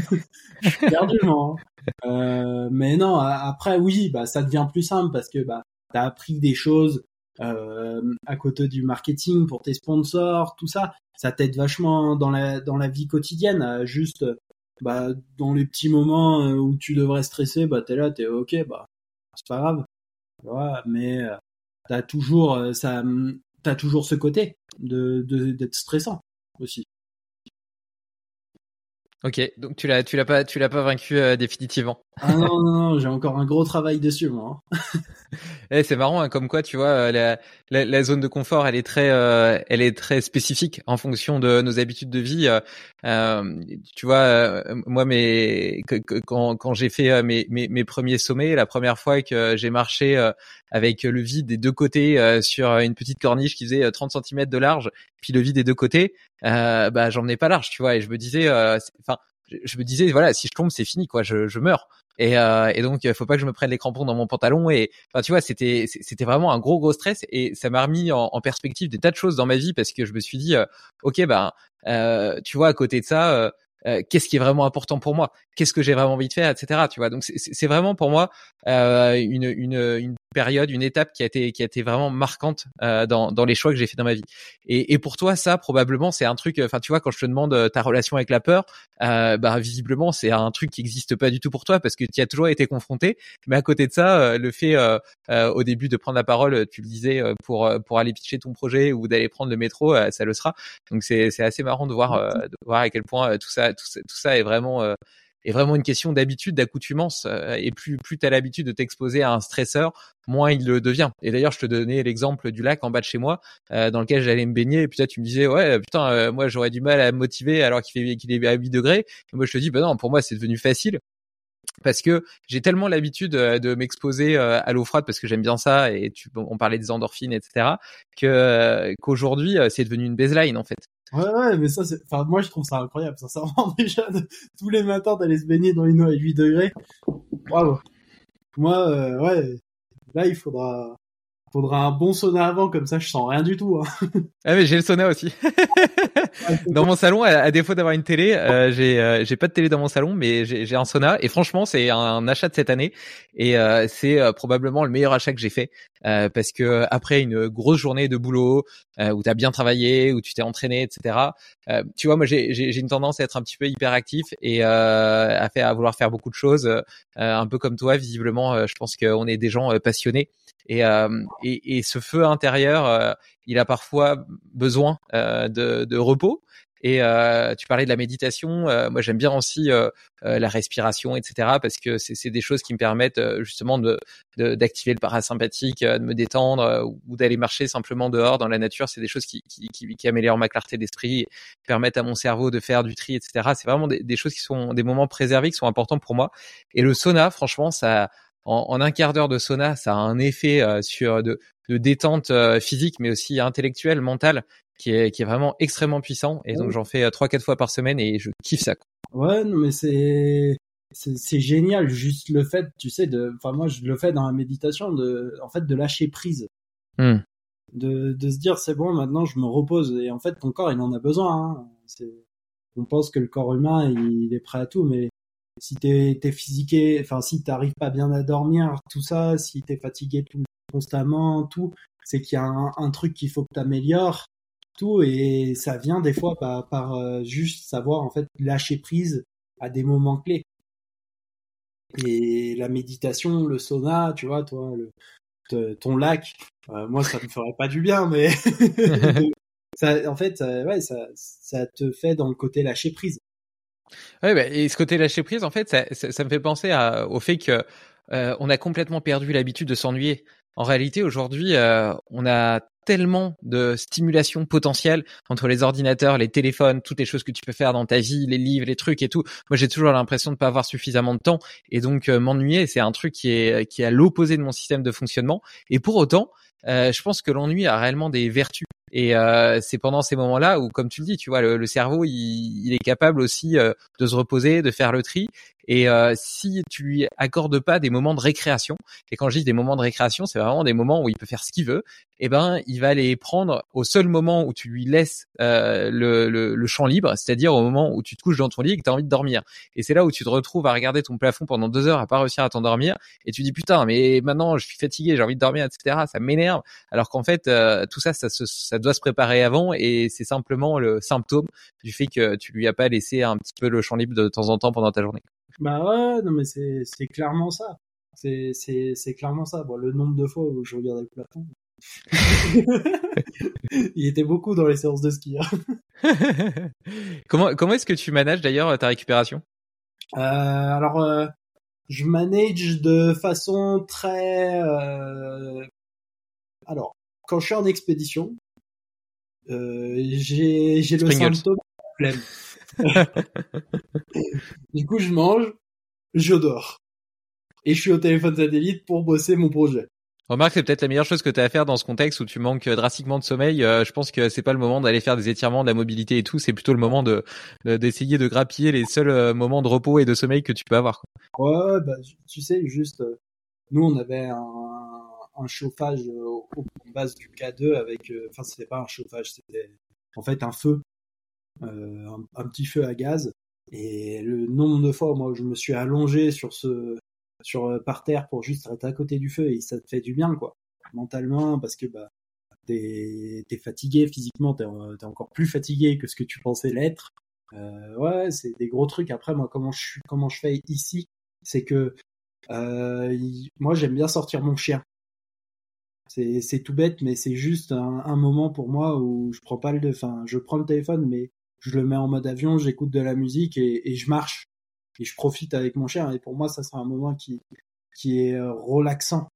Je suis perdu moi. Hein. Euh, mais non, après oui, bah ça devient plus simple parce que bah t'as appris des choses euh, à côté du marketing pour tes sponsors, tout ça, ça t'aide vachement dans la dans la vie quotidienne. juste bah dans les petits moments euh, où tu devrais stresser, bah t'es là, t'es ok, bah c'est pas grave. Ouais, mais euh, t'as toujours euh, ça, t'as toujours ce côté de d'être stressant aussi. Ok, donc tu l'as, tu l'as pas, tu l'as pas vaincu euh, définitivement. Ah non non non, j'ai encore un gros travail dessus moi. Hein. eh, c'est marrant, hein, comme quoi tu vois euh, la, la, la, zone de confort, elle est très, euh, elle est très spécifique en fonction de nos habitudes de vie. Euh, tu vois, moi, mes, quand, quand j'ai fait mes, mes, mes, premiers sommets, la première fois que j'ai marché avec le vide des deux côtés sur une petite corniche qui faisait 30 cm de large, puis le vide des deux côtés, euh, bah j'emmenais pas large, tu vois, et je me disais, enfin, je me disais voilà si je tombe c'est fini quoi je, je meurs. Et, euh, et donc il faut pas que je me prenne les crampons dans mon pantalon et enfin tu vois c'était c'était vraiment un gros gros stress et ça m'a remis en, perspective des tas de choses dans ma vie parce que je me suis dit euh, ok ben euh, tu vois à côté de ça euh, euh, qu'est-ce qui est vraiment important pour moi, qu'est-ce que j'ai vraiment envie de faire, etc. Tu vois, donc c'est vraiment pour moi euh, une, une, une, période, une étape qui a été qui a été vraiment marquante euh, dans, dans les choix que j'ai fait dans ma vie. Et, et pour toi, ça probablement c'est un truc. Enfin, tu vois, quand je te demande euh, ta relation avec la peur, euh, bah visiblement c'est un truc qui n'existe pas du tout pour toi parce que tu as toujours été confronté. Mais à côté de ça, le fait au début de prendre la parole, tu le disais pour pour aller pitcher ton projet ou d'aller prendre le métro, ça le sera. Donc c'est c'est assez marrant de voir de voir à quel point tout ça tout ça, est vraiment euh, est vraiment une question d'habitude, d'accoutumance. Euh, et plus plus tu as l'habitude de t'exposer à un stresseur, moins il le devient. Et d'ailleurs, je te donnais l'exemple du lac en bas de chez moi, euh, dans lequel j'allais me baigner. Et puis là, tu me disais, ouais, putain, moi j'aurais du mal à me motiver alors qu'il fait qu'il est à 8 degrés. Et moi, je te dis, bah non, pour moi, c'est devenu facile parce que j'ai tellement l'habitude de m'exposer à l'eau froide parce que j'aime bien ça et tu, on parlait des endorphines etc que qu'aujourd'hui c'est devenu une baseline en fait Ouais, ouais, mais ça, c'est, enfin, moi, je trouve ça incroyable, sincèrement, déjà, de... tous les matins d'aller se baigner dans une eau à 8 degrés. Waouh. Moi, euh, ouais, là, il faudra, faudra un bon sauna avant, comme ça, je sens rien du tout. Hein. Ah mais j'ai le sauna aussi. dans mon salon, à, défaut d'avoir une télé, euh, j'ai euh, j'ai pas de télé dans mon salon, mais j'ai un sauna. Et franchement, c'est un, achat de cette année, et euh, c'est probablement le meilleur achat que j'ai fait parce que après une grosse journée de boulot où tu as bien travaillé, où tu t'es entraîné, etc. tu vois, moi j'ai j'ai une tendance à être un petit peu hyperactif et à faire à vouloir faire beaucoup de choses, un peu comme toi visiblement. je pense qu'on est des gens passionnés. Et, et, et, ce feu intérieur, il a parfois besoin euh, de, de, repos. Et euh, tu parlais de la méditation. Euh, moi, j'aime bien aussi la respiration, etc. Parce que c'est des choses qui me permettent justement de d'activer le parasympathique, de me détendre ou d'aller marcher simplement dehors dans la nature. C'est des choses qui, qui, qui, qui, améliorent ma clarté d'esprit, permettent à mon cerveau de faire du tri, etc. C'est vraiment des, des, choses qui sont des moments préservés qui sont importants pour moi. Et le sauna, franchement, ça en, en un quart d'heure de sauna, ça a un effet sur de, de détente euh, physique, mais aussi intellectuelle, mentale, qui est, qui est vraiment extrêmement puissant. Et donc j'en fais euh, trois quatre fois par semaine et je kiffe ça. Ouais, non mais c'est c'est génial juste le fait, tu sais, de, enfin moi je le fais dans la méditation, de, en fait de lâcher prise, mmh. de, de se dire c'est bon maintenant je me repose et en fait ton corps il en a besoin. Hein. On pense que le corps humain il est prêt à tout, mais si t'es t'es physiqué, enfin si t'arrives pas bien à dormir, tout ça, si t'es fatigué tout constamment, tout, c'est qu'il y a un, un truc qu'il faut que t'améliores, tout, et ça vient des fois par, par euh, juste savoir en fait lâcher prise à des moments clés. Et la méditation, le sauna, tu vois, toi, le, te- ton lac, euh, moi ça me ferait pas du bien, mais ça, en fait, ça, ouais, ça, ça te fait dans le côté lâcher prise. Ouais, bah, et ce côté lâcher prise, en fait, ça, ça, ça me fait penser à, au fait que euh, on a complètement perdu l'habitude de s'ennuyer. En réalité, aujourd'hui, euh, on a tellement de stimulation potentielle entre les ordinateurs, les téléphones, toutes les choses que tu peux faire dans ta vie, les livres, les trucs et tout. Moi, j'ai toujours l'impression de pas avoir suffisamment de temps et donc euh, m'ennuyer, c'est un truc qui est qui est à l'opposé de mon système de fonctionnement. Et pour autant, euh, je pense que l'ennui a réellement des vertus. Et euh, c'est pendant ces moments-là où, comme tu le dis, tu vois, le, le cerveau, il, il, est capable aussi euh, de se reposer, de faire le tri. Et euh, si tu lui accordes pas des moments de récréation, et quand je dis des moments de récréation, c'est vraiment des moments où il peut faire ce qu'il veut, eh ben, il va les prendre au seul moment où tu lui laisses euh, le, le, le, champ libre, c'est-à-dire au moment où tu te couches dans ton lit et que tu as envie de dormir. Et c'est là où tu te retrouves à regarder ton plafond pendant deux heures à pas réussir à t'endormir, et tu dis putain, mais maintenant je suis fatigué, j'ai envie de dormir, etc. Ça m'énerve. Alors qu'en fait, euh, tout ça, ça, se, ça doit se préparer avant, et c'est simplement le symptôme du fait que tu lui as pas laissé un petit peu le champ libre de temps en temps pendant ta journée. Bah ouais, non mais c'est clairement ça. C'est clairement ça. Bon, le nombre de fois où je regardais le plafond. Il était beaucoup dans les séances de ski. Hein. comment comment est-ce que tu manages d'ailleurs ta récupération? Euh, Alors, euh, je manage de façon très. Euh... Alors, quand je suis en expédition, euh, j'ai j'ai le symptôme flemme. du coup, je mange, je dors. Et je suis au téléphone satellite pour bosser mon projet. Remarque, c'est peut-être la meilleure chose que tu as à faire dans ce contexte où tu manques drastiquement de sommeil. Euh, je pense que c'est pas le moment d'aller faire des étirements, de la mobilité et tout. C'est plutôt le moment de d'essayer de, grappiller les seuls euh, moments de repos et de sommeil que tu peux avoir. Ouais, bah tu sais, juste euh, nous on avait un, un chauffage au, au base du K2 avec, enfin c'était pas un chauffage, c'était en fait un feu, un, un petit feu à gaz. Et le nombre de fois, moi, où je me suis allongé sur ce, sur par terre pour juste être à côté du feu et ça te fait du bien, quoi, mentalement, parce que bah t'es es fatigué physiquement, t'es es encore plus fatigué que ce que tu pensais l'être. Euh, ouais, c'est des gros trucs. Après, moi, comment je comment je fais ici, c'est que euh, moi, j'aime bien sortir mon chien. C'est tout bête, mais c'est juste un, un, moment pour moi où je prends pas le, enfin, je prends le téléphone, mais je le mets en mode avion, j'écoute de la musique et, et, je marche et je profite avec mon chien. Et pour moi, ça sera un moment qui qui est relaxant.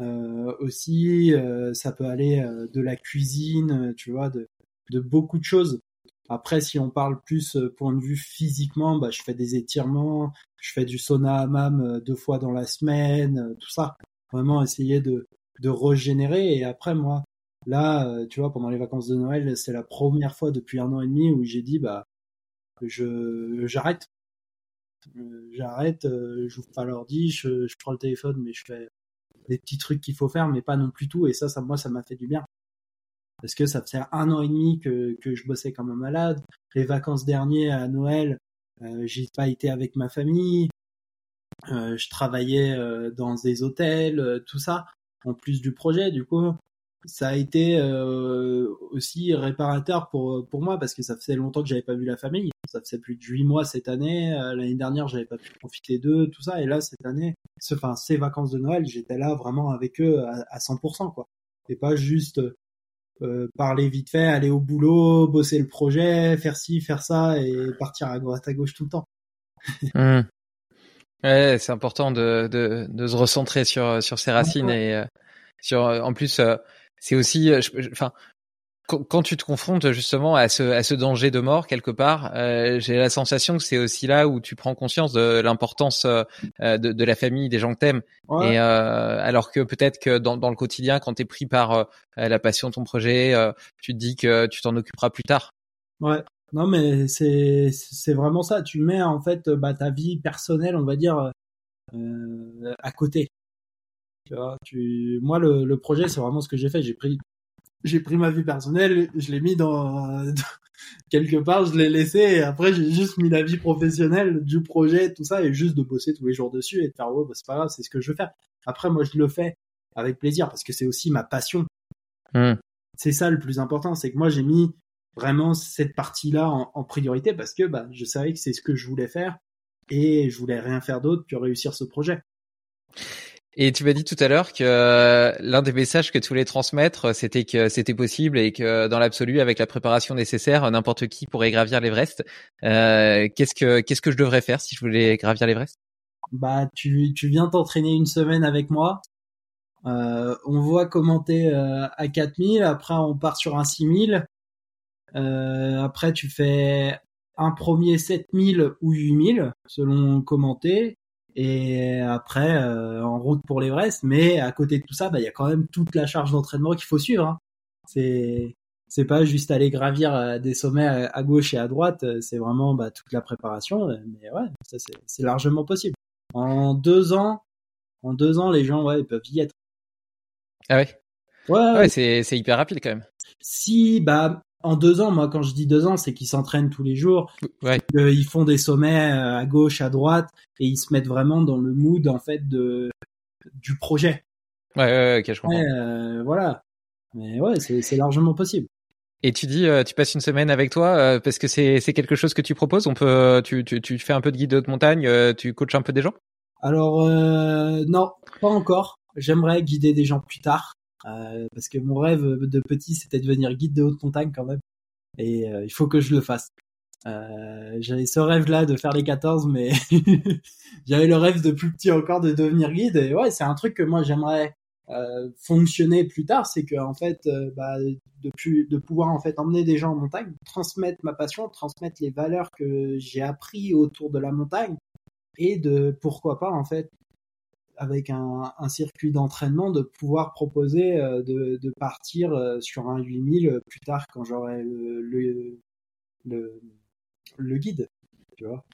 Euh, aussi, euh, ça peut aller euh, de la cuisine, tu vois, de, de beaucoup de choses. Après, si on parle plus point de vue physiquement, bah, je fais des étirements, je fais du sauna hammam deux fois dans la semaine, tout ça. Vraiment essayer de, de régénérer. Et après, moi, Là, tu vois, pendant les vacances de Noël, c'est la première fois depuis un an et demi où j'ai dit, bah, je j'arrête. J'arrête, j'ouvre pas l'ordi, je, je prends le téléphone, mais je fais des petits trucs qu'il faut faire, mais pas non plus tout. Et ça, ça moi, ça m'a fait du bien. Parce que ça faisait un an et demi que, je bossais comme un malade. Les vacances dernières à Noël, euh, j'ai pas été avec ma famille. Euh, je travaillais euh, dans des hôtels, tout ça, en plus du projet. Du coup, ça a été euh, aussi réparateur pour pour moi parce que ça faisait longtemps que j'avais pas vu la famille. Ça faisait plus de huit mois cette année. Euh, L'année dernière, j'avais pas pu profiter d'eux, tout ça. Et là, cette année, ce, enfin ces vacances de Noël, j'étais là vraiment avec eux à, à 100% quoi. Et pas juste euh, parler vite fait, aller au boulot, bosser le projet, faire ci, faire ça et partir à droite à gauche tout le temps. mmh. Ouais, c'est important de, de de se recentrer sur sur ses racines ouais. et sur en plus c'est aussi, enfin, quand tu te confrontes justement à ce, à ce danger de mort quelque part, euh, j'ai la sensation que c'est aussi là où tu prends conscience de l'importance euh, de, de, la famille, des gens que t'aimes. Ouais. Et euh, alors que peut-être que dans, dans, le quotidien, quand t'es pris par la passion de ton projet, tu te dis que tu t'en occuperas plus tard. Ouais. Non, mais c'est c'est vraiment ça. Tu mets en fait bah, ta vie personnelle, on va dire, à côté. Tu vois, tu... Moi, le, le projet, c'est vraiment ce que j'ai fait. J'ai pris, j'ai pris ma vie personnelle, je l'ai mis dans, quelque part, je l'ai laissé et après j'ai juste mis la vie professionnelle du projet, tout ça, et juste de bosser tous les jours dessus et de faire, oh, bah, c'est pas grave, c'est ce que je veux faire. Après, moi, je le fais avec plaisir parce que c'est aussi ma passion. Hmm. C'est ça le plus important, c'est que moi, j'ai mis vraiment cette partie-là en, en priorité parce que bah, je savais que c'est ce que je voulais faire et je voulais rien faire d'autre que réussir ce projet. Et tu m'as dit tout à l'heure que euh, l'un des messages que tu voulais transmettre, c'était que c'était possible et que dans l'absolu, avec la préparation nécessaire, n'importe qui pourrait gravir l'Everest. Euh, qu'est-ce que qu'est-ce que je devrais faire si je voulais gravir l'Everest? Bah, tu tu viens t'entraîner une semaine avec moi. Euh, on voit commenter euh, à 4000, après on part sur un 6000. Euh, après tu fais un premier 7000 ou 8000 selon commenter et après euh, en route pour l'Everest. Mais à côté de tout ça, bah, il y a quand même toute la charge d'entraînement qu'il faut suivre. Hein. C'est c'est pas juste aller gravir euh, des sommets à, gauche et à droite, euh, c'est vraiment bah, toute la préparation. Mais ouais, ça c'est largement possible. En deux ans, en deux ans, les gens ouais ils peuvent y être. Ah ouais? Ouais, ouais c'est c'est hyper rapide quand même. Si bah en deux ans, moi quand je dis deux ans, c'est qu'ils s'entraînent tous les jours, ouais. ils font des sommets euh, à gauche, à droite, et ils se mettent vraiment dans le mood en fait de du projet. Ouais, ouais, ouais ok, je comprends. Euh, voilà. Mais ouais, c'est largement possible. Et tu dis, euh, tu passes une semaine avec toi euh, parce que c'est quelque chose que tu proposes. On peut, tu tu tu fais un peu de guide de haute montagne, euh, tu coaches un peu des gens? Alors non, pas encore. J'aimerais guider des gens plus tard. Euh, parce que mon rêve de petit, c'était de devenir guide de haute montagne quand même. Et euh, il faut que je le fasse. Euh, j'avais ce rêve-là de faire les 14, mais j'avais le rêve de plus petit encore de devenir guide. Et ouais, c'est un truc que moi j'aimerais euh, fonctionner plus tard, c'est que en fait, euh, bah, de, plus, de pouvoir en fait emmener des gens en montagne, transmettre ma passion, transmettre les valeurs que j'ai appris autour de la montagne, et de pourquoi pas en fait avec un, un circuit d'entraînement de pouvoir proposer euh, de, de, partir euh, sur un 8000 plus tard quand j'aurai le, le, le, le, guide. Tu vois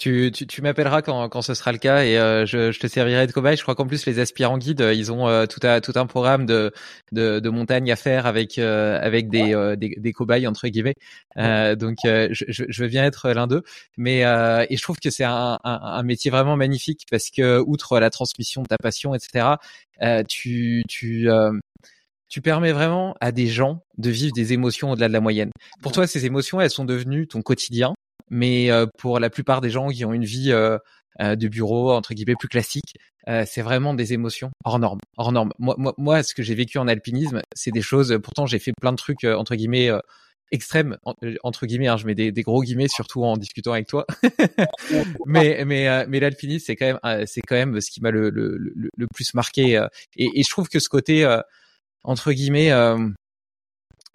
tu, tu, tu m'appelleras quand, quand ce sera le cas et euh, je, je, te servirai de cobaye. Je crois qu'en plus les aspirants guides, ils ont euh, tout, à, tout un programme de, de, de montagne à faire avec euh, avec des, euh, des, des cobayes entre guillemets. donc je, je veux bien être l'un d'eux. Mais et je trouve que c'est un, un, un, métier vraiment magnifique parce que outre la transmission de ta passion, etc. tu tu tu permets vraiment à des gens de vivre des émotions au-delà de la moyenne. Pour toi, ces émotions, elles sont devenues ton quotidien mais euh, pour la plupart des gens qui ont une vie euh, euh, de bureau entre guillemets plus classique, c'est vraiment des émotions hors normes, hors normes. Moi, moi, moi, ce que j'ai vécu en alpinisme, c'est des choses. Pourtant, j'ai fait plein de trucs entre guillemets extrêmes entre guillemets. Hein, je mets des, gros guillemets, surtout en discutant avec toi. mais mais mais l'alpinisme, c'est quand même c'est quand même ce qui m'a le, le, le, le, plus marqué. Et, et, je trouve que ce côté entre guillemets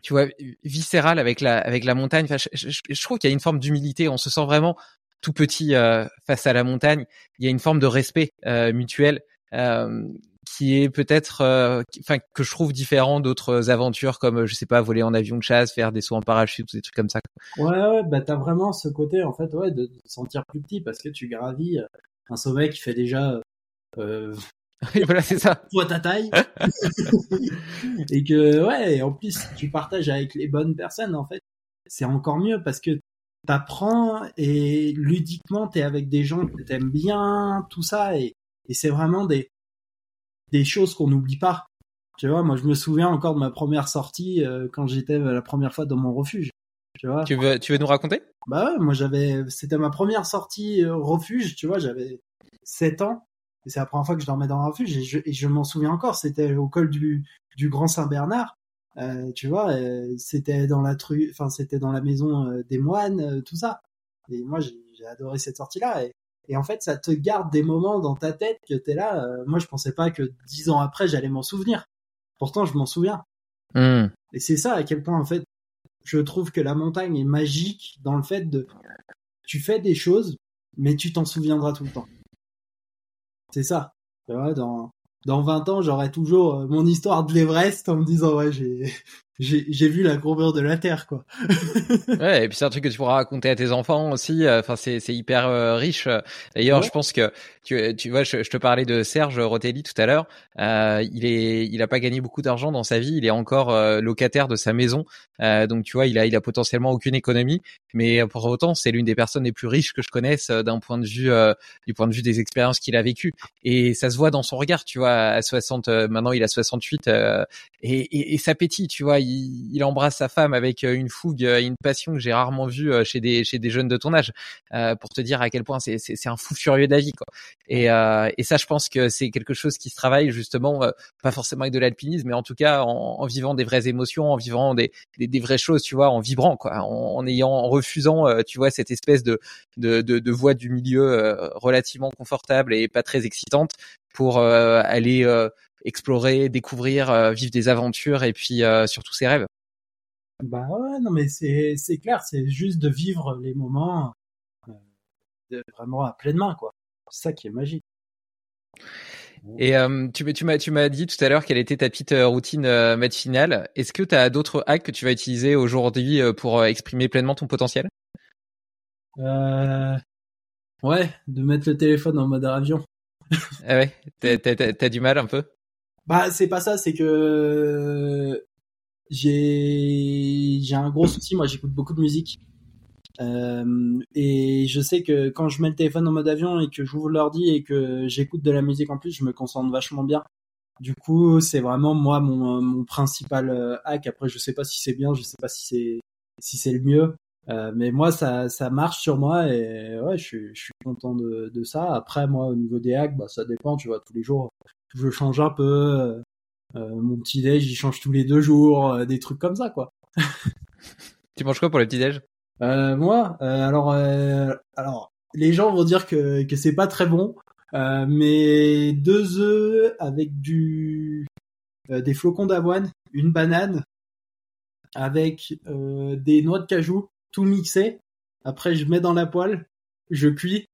tu vois, viscéral avec la avec la montagne. Enfin, je, je, trouve qu'il y a une forme d'humilité. On se sent vraiment tout petit euh, face à la montagne. Il y a une forme de respect euh, mutuel euh, qui est peut-être, euh, enfin, que je trouve différent d'autres aventures comme, je sais pas, voler en avion de chasse, faire des sauts en parachute, des trucs comme ça. Ouais, ouais, bah t'as vraiment ce côté en fait, ouais, de te sentir plus petit parce que tu gravis un sommet qui fait déjà euh, voilà, c'est ça. Toi ta taille. et que, ouais, en plus, tu partages avec les bonnes personnes, en fait, c'est encore mieux parce que t'apprends et ludiquement, t'es avec des gens que t'aimes bien, tout ça, et, et c'est vraiment des, des choses qu'on n'oublie pas. Tu vois, moi, je me souviens encore de ma première sortie euh, quand j'étais la première fois dans mon refuge. Tu vois. Tu veux, tu veux nous raconter? Bah ouais, moi j'avais, c'était ma première sortie euh, refuge, tu vois, j'avais 7 ans et c'est la première fois que je dormais dans un refuge et je, je m'en souviens encore. C'était au col du, du Grand Saint-Bernard. Euh, tu vois, euh, c'était dans la tru, enfin c'était dans la maison euh, des moines, euh, tout ça. Et moi j'ai adoré cette sortie-là. Et, et, en fait, ça te garde des moments dans ta tête que t'es là. moi, je pensais pas que dix ans après j'allais m'en souvenir. Pourtant, je m'en souviens. Mmh. Et c'est ça à quel point en fait, je trouve que la montagne est magique dans le fait de, tu fais des choses, mais tu t'en souviendras tout le temps. C'est ça. dans, dans 20 ans, j'aurai toujours euh, mon histoire de l'Everest en me disant, ouais, j'ai, j'ai vu la courbure de la Terre, quoi. ouais, et puis c'est un truc que tu pourras raconter à tes enfants aussi. Enfin, c'est c'est hyper euh, riche. D'ailleurs, je pense que tu tu vois, je, te parlais de Serge Rotelli tout à l'heure. Euh, il est, il a pas gagné beaucoup d'argent dans sa vie. Il est encore euh, locataire de sa maison, euh, donc tu vois, il a il a potentiellement aucune économie. Mais pour autant, c'est l'une des personnes les plus riches que je connaisse d'un point de vue du point de vue des expériences qu'il a vécues. Et ça se voit dans son regard, tu vois. À 60, maintenant il a 68 et, et, et ça pétille, tu vois il, embrasse sa femme avec euh, une fougue et une passion que j'ai rarement vue euh, chez des chez des jeunes de ton âge, euh, pour te dire à quel point c'est c'est un fou furieux d'avis quoi. Et et ça, je pense que c'est quelque chose qui se travaille justement, pas forcément avec de l'alpinisme, mais en tout cas en, vivant des vraies émotions, en vivant des des, vraies choses, tu vois, en vibrant quoi, en, ayant en refusant, tu vois, cette espèce de de de, de voie du milieu relativement confortable et pas très excitante pour aller explorer, découvrir, euh, vivre des aventures et puis euh, surtout ses rêves. Bah ouais, non mais c'est c'est clair, c'est juste de vivre les moments euh, vraiment à pleine main quoi. C'est ça qui est magique. Et euh, tu, tu m'as tu m'as dit tout à l'heure quelle était ta petite routine euh, matinale. Est-ce que tu as d'autres hacks que tu vas utiliser aujourd'hui pour exprimer pleinement ton potentiel? Euh... Ouais, de mettre le téléphone en mode avion. ah ouais, t'as du mal un peu? Bah, c'est pas ça, c'est que j'ai j'ai un gros souci. Moi, j'écoute beaucoup de musique. Euh, et je sais que quand je mets le téléphone en mode avion et que j'ouvre l'ordi et que j'écoute de la musique en plus, je me concentre vachement bien. Du coup, c'est vraiment moi mon, mon principal euh, hack. Après, je sais pas si c'est bien, je sais pas si c'est si c'est le mieux. Euh, mais moi, ça, ça marche sur moi et ouais, je suis, je suis content de, de ça. Après, moi, au niveau des hacks, bah, ça dépend, tu vois, tous les jours je change un peu. Euh, euh, mon petit déj, il change tous les deux jours, euh, des trucs comme ça, quoi. tu manges quoi pour le petit déj? Moi, alors, alors, les gens vont dire que que c'est pas très bon, mais deux œufs avec du des flocons d'avoine, une banane, avec des noix de cajou, tout mixé. Après, je mets dans la poêle, je cuis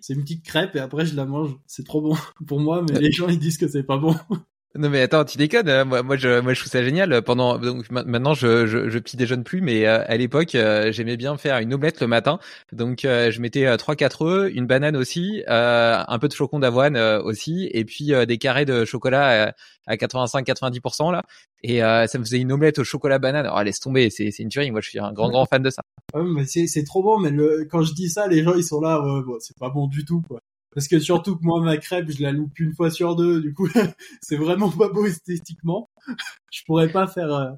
c'est une petite crêpe et après je la mange. C'est trop bon pour moi, mais les gens ils disent que c'est pas bon. Non mais attends, tu déconnes. Hein. Moi, moi, je, moi, je trouve ça génial. Pendant donc maintenant, je, je, je petit déjeune plus, mais euh, à l'époque, euh, j'aimais bien faire une omelette le matin. Donc, euh, je mettais trois quatre œufs, une banane aussi, un peu de flocons d'avoine aussi, et puis des carrés de chocolat à 85-90% là. Et ça me faisait une omelette au chocolat banane. Alors, laisse tomber, c'est c'est une tuerie. Moi, je suis un grand grand fan de ça. Ouais, mais c'est c'est trop bon. Mais le, quand je dis ça, les gens ils sont là. Ouais, bon, c'est pas bon du tout quoi. Parce que surtout que moi, ma crêpe, je la loupe une fois sur deux. Du coup, c'est vraiment pas beau esthétiquement. Je pourrais pas faire euh,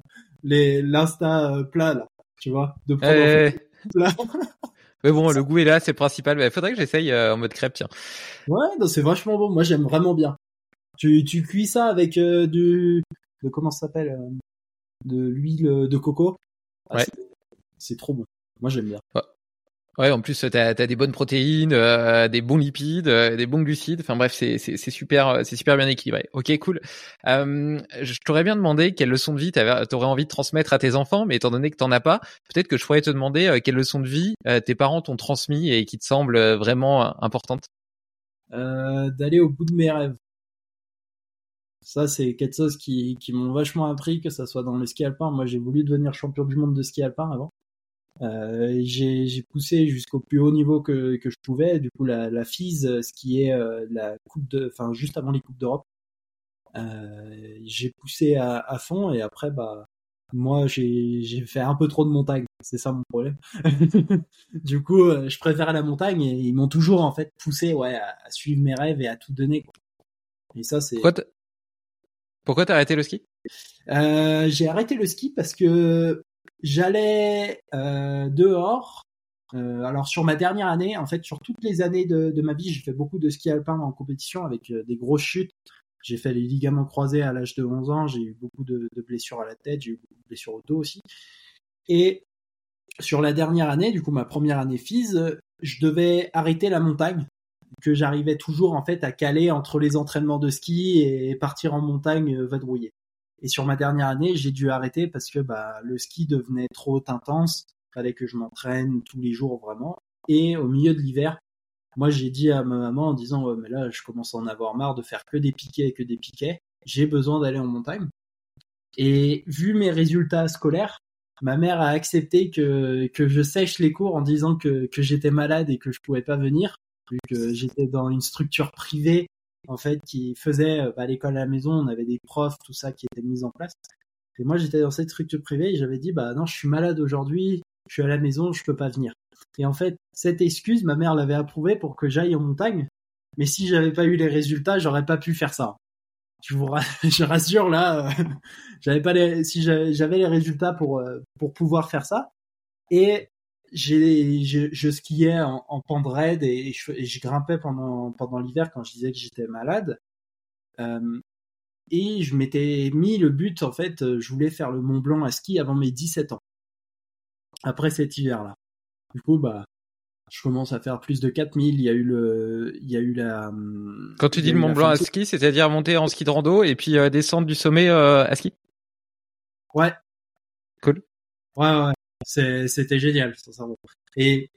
les l'insta euh, plat là, tu vois, de prendre eh, plat. Mais bon, le goût est là, c'est le principal. Il faudrait que j'essaye euh, en mode crêpe, tiens. Ouais, c'est vachement bon. Moi, j'aime vraiment bien. Tu, tu cuis ça avec du, de comment ça s'appelle, de l'huile de coco? Ah, ouais. C'est trop bon. Moi, j'aime bien. Ouais, en plus, tu as, des bonnes protéines, euh, des bons lipides, euh, des bons glucides. Enfin bref, c'est super, euh, c'est super bien équilibré. Ok, cool. je t'aurais bien demandé quelle leçon de vie tu aurais envie de transmettre à tes enfants, mais étant donné que t'en as pas, peut-être que je pourrais te demander quelle leçon de vie tes parents t'ont transmis et qui te semble vraiment importante. D'aller au bout de mes rêves. Ça, c'est quelque chose qui, qui m'ont vachement appris, que ça soit dans le ski alpin. Moi, j'ai voulu devenir champion du monde de ski alpin avant. Euh, j'ai poussé jusqu'au plus haut niveau que, que je pouvais. Du coup, la, la FISE, ce qui est euh, la coupe de, enfin juste avant les coupes d'Europe, euh, j'ai poussé à, à, fond et après, bah moi j'ai fait un peu trop de montagne. C'est ça mon problème. du coup, euh, je préfère la montagne et ils m'ont toujours en fait poussé ouais à, suivre mes rêves et à tout donner. Quoi. Et ça c'est. Pourquoi t'as arrêté le ski? Euh, J'ai arrêté le ski parce que j'allais euh, dehors. Euh, alors sur ma dernière année, en fait, sur toutes les années de, ma vie, j'ai fait beaucoup de ski alpin en compétition avec euh, des grosses chutes. J'ai fait les ligaments croisés à l'âge de 11 ans. J'ai eu beaucoup de, de, blessures à la tête. J'ai eu beaucoup de blessures au dos aussi. Et sur la dernière année, du coup ma première année FIS, je devais arrêter la montagne que j'arrivais toujours en fait à caler entre les entraînements de ski et partir en montagne vadrouiller. Et sur ma dernière année, j'ai dû arrêter parce que bah, le ski devenait trop intense. Il fallait que je m'entraîne tous les jours vraiment. Et au milieu de l'hiver, moi j'ai dit à ma maman en disant ouais, mais là je commence à en avoir marre de faire que des piquets et que des piquets. J'ai besoin d'aller en montagne. Et vu mes résultats scolaires, ma mère a accepté que, que je sèche les cours en disant que, que j'étais malade et que je pouvais pas venir, vu que j'étais dans une structure privée, en fait, qui faisait à bah, l'école à la maison, on avait des profs, tout ça qui était mis en place. Et moi, j'étais dans cette structure privée et j'avais dit, bah non, je suis malade aujourd'hui, je suis à la maison, je peux pas venir. Et en fait, cette excuse, ma mère l'avait approuvée pour que j'aille en montagne. Mais si j'avais pas eu les résultats, j'aurais pas pu faire ça. Je vous rassure là, euh, j'avais pas les, si j'avais les résultats pour euh, pour pouvoir faire ça. Et j'ai je, je, skiais en, en raide et je, et je grimpais pendant pendant l'hiver quand je disais que j'étais malade. Euh, et je m'étais mis le but en fait, je voulais faire le Mont Blanc à ski avant mes 17 ans. Après cet hiver-là. Du coup, bah, je commence à faire plus de 4000. Il y a eu le, il y a eu la. Hum, Quand tu dis le Mont Blanc à ski, c'est-à-dire monter en ski de rando et puis euh, descendre du sommet euh, à ski? Ouais. Cool. Ouais, ouais. C'était génial, Et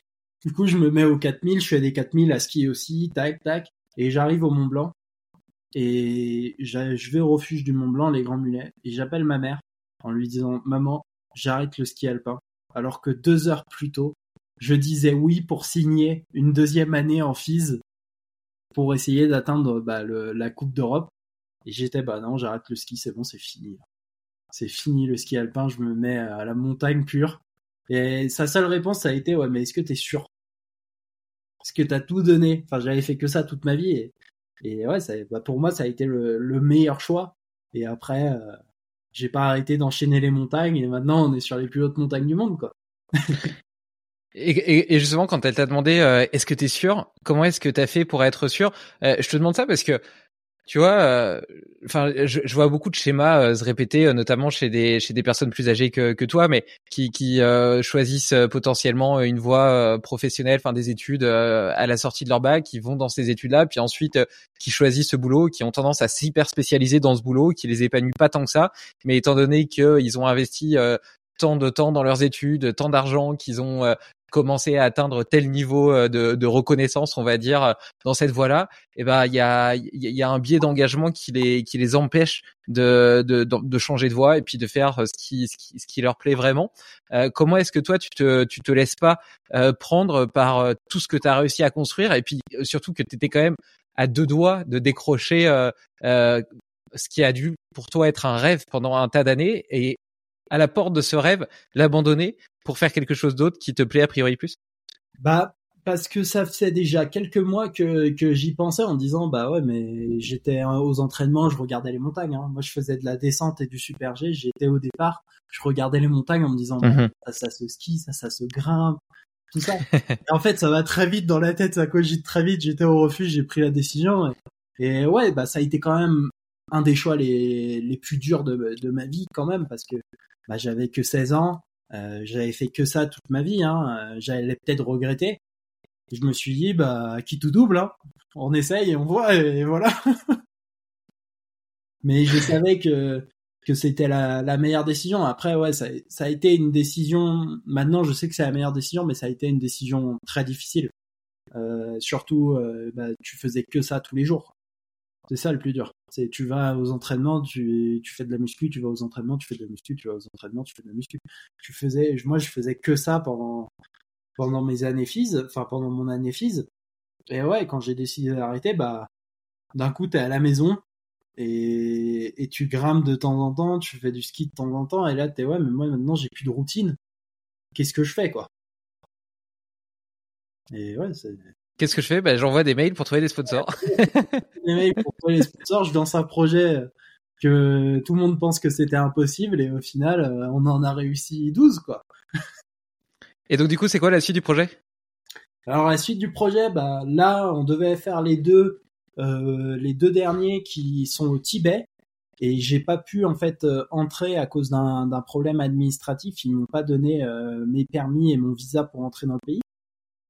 du coup, je me mets aux 4000, je fais des 4000 à ski aussi, tac, tac, et j'arrive au Mont Blanc. Et je vais au refuge du Mont Blanc, les Grands Mulets, et j'appelle ma mère en lui disant Maman, j'arrête le ski alpin. Alors que deux heures plus tôt, je disais oui pour signer une deuxième année en FIS pour essayer d'atteindre bah, la Coupe d'Europe. Et j'étais, bah non, j'arrête le ski, c'est bon, c'est fini. C'est fini le ski alpin, je me mets à la montagne pure. Et sa seule réponse, ça a été, ouais, mais est-ce que t'es sûr? Est-ce que t'as tout donné? Enfin, j'avais fait que ça toute ma vie. Et, ouais, bah, pour moi, ça a été le, meilleur choix. Et après, euh, j'ai pas arrêté d'enchaîner les montagnes. Et maintenant, on est sur les plus hautes montagnes du monde, quoi. Et, justement, quand elle t'a demandé euh, est-ce que tu es sûr, comment est-ce que tu as fait pour être sûr? Euh, Je te demande ça parce que tu vois, euh, enfin, je, je, vois beaucoup de schémas se répéter, notamment chez des chez des personnes plus âgées que, que toi, mais qui qui choisissent potentiellement une voie professionnelle, enfin des études à la sortie de leur bac, qui vont dans ces études-là, puis ensuite qui choisissent ce boulot, qui ont tendance à s'hyper spécialiser dans ce boulot, qui les épanouit pas tant que ça, mais étant donné qu'ils ont investi tant de temps dans leurs études, tant d'argent qu'ils ont commencer à atteindre tel niveau euh, de, de reconnaissance, on va dire, euh, dans cette voie-là, et eh ben il y a, y a un biais d'engagement qui les qui les empêche de, de, de changer de voie et puis de faire ce qui ce qui, ce qui leur plaît vraiment. Euh, comment est-ce que toi tu te tu te laisses pas prendre par tout ce que tu as réussi à construire et puis surtout que tu étais quand même à deux doigts de décrocher euh, ce qui a dû pour toi être un rêve pendant un tas d'années et à la porte de ce rêve, l'abandonner pour faire quelque chose d'autre qui te plaît a priori plus? Bah parce que ça faisait déjà quelques mois que, que j'y pensais en disant bah ouais mais j'étais aux entraînements, je regardais les montagnes. Hein. Moi je faisais de la descente et du super G. J'étais au départ, je regardais les montagnes en me disant bah, mhm. ça, ça se skie, ça ça se grimpe, tout ça. et en fait ça va très vite dans la tête, ça cogite très vite. J'étais au refuge, j'ai pris la décision et, et, ouais bah ça a été quand même un des choix les, les plus durs de, de ma vie quand même parce que bah, j'avais que 16 ans, euh, j'avais fait que ça toute ma vie, hein, euh, j'allais peut-être regretter. je me suis dit, bah, qui tout double, hein. on essaye on voit, et, voilà. Mais je savais que que c'était la, la, meilleure décision. Après, ouais, ça, ça, a été une décision. Maintenant, je sais que c'est la meilleure décision, mais ça a été une décision très difficile. Euh, surtout, euh, bah, tu faisais que ça tous les jours. C'est ça le plus dur. C'est tu vas aux entraînements, tu, tu fais de la muscu, tu vas aux entraînements, tu fais de la muscu, tu vas aux entraînements, tu fais de la muscu. Tu faisais, moi je faisais que ça pendant pendant mes années FIS, enfin pendant mon année FIS. Et ouais, quand j'ai décidé d'arrêter, bah d'un coup t'es à la maison et, et tu grimpes de temps en temps, tu fais du ski de temps en temps, et là t'es ouais, mais moi maintenant j'ai plus de routine. Qu'est-ce que je fais quoi? Et ouais, c'est Qu'est-ce que je fais? Ben, J'envoie des mails pour trouver des sponsors. des mails pour trouver des sponsors. Je lance un projet que tout le monde pense que c'était impossible et au final, euh, on en a réussi 12, quoi. Et donc, du coup, c'est quoi la suite du projet? Alors, la suite du projet, bah, là, on devait faire les deux, euh, les deux derniers qui sont au Tibet. Et j'ai pas pu en fait euh, entrer à cause d'un problème administratif. Ils m'ont pas donné euh, mes permis et mon visa pour entrer dans le pays.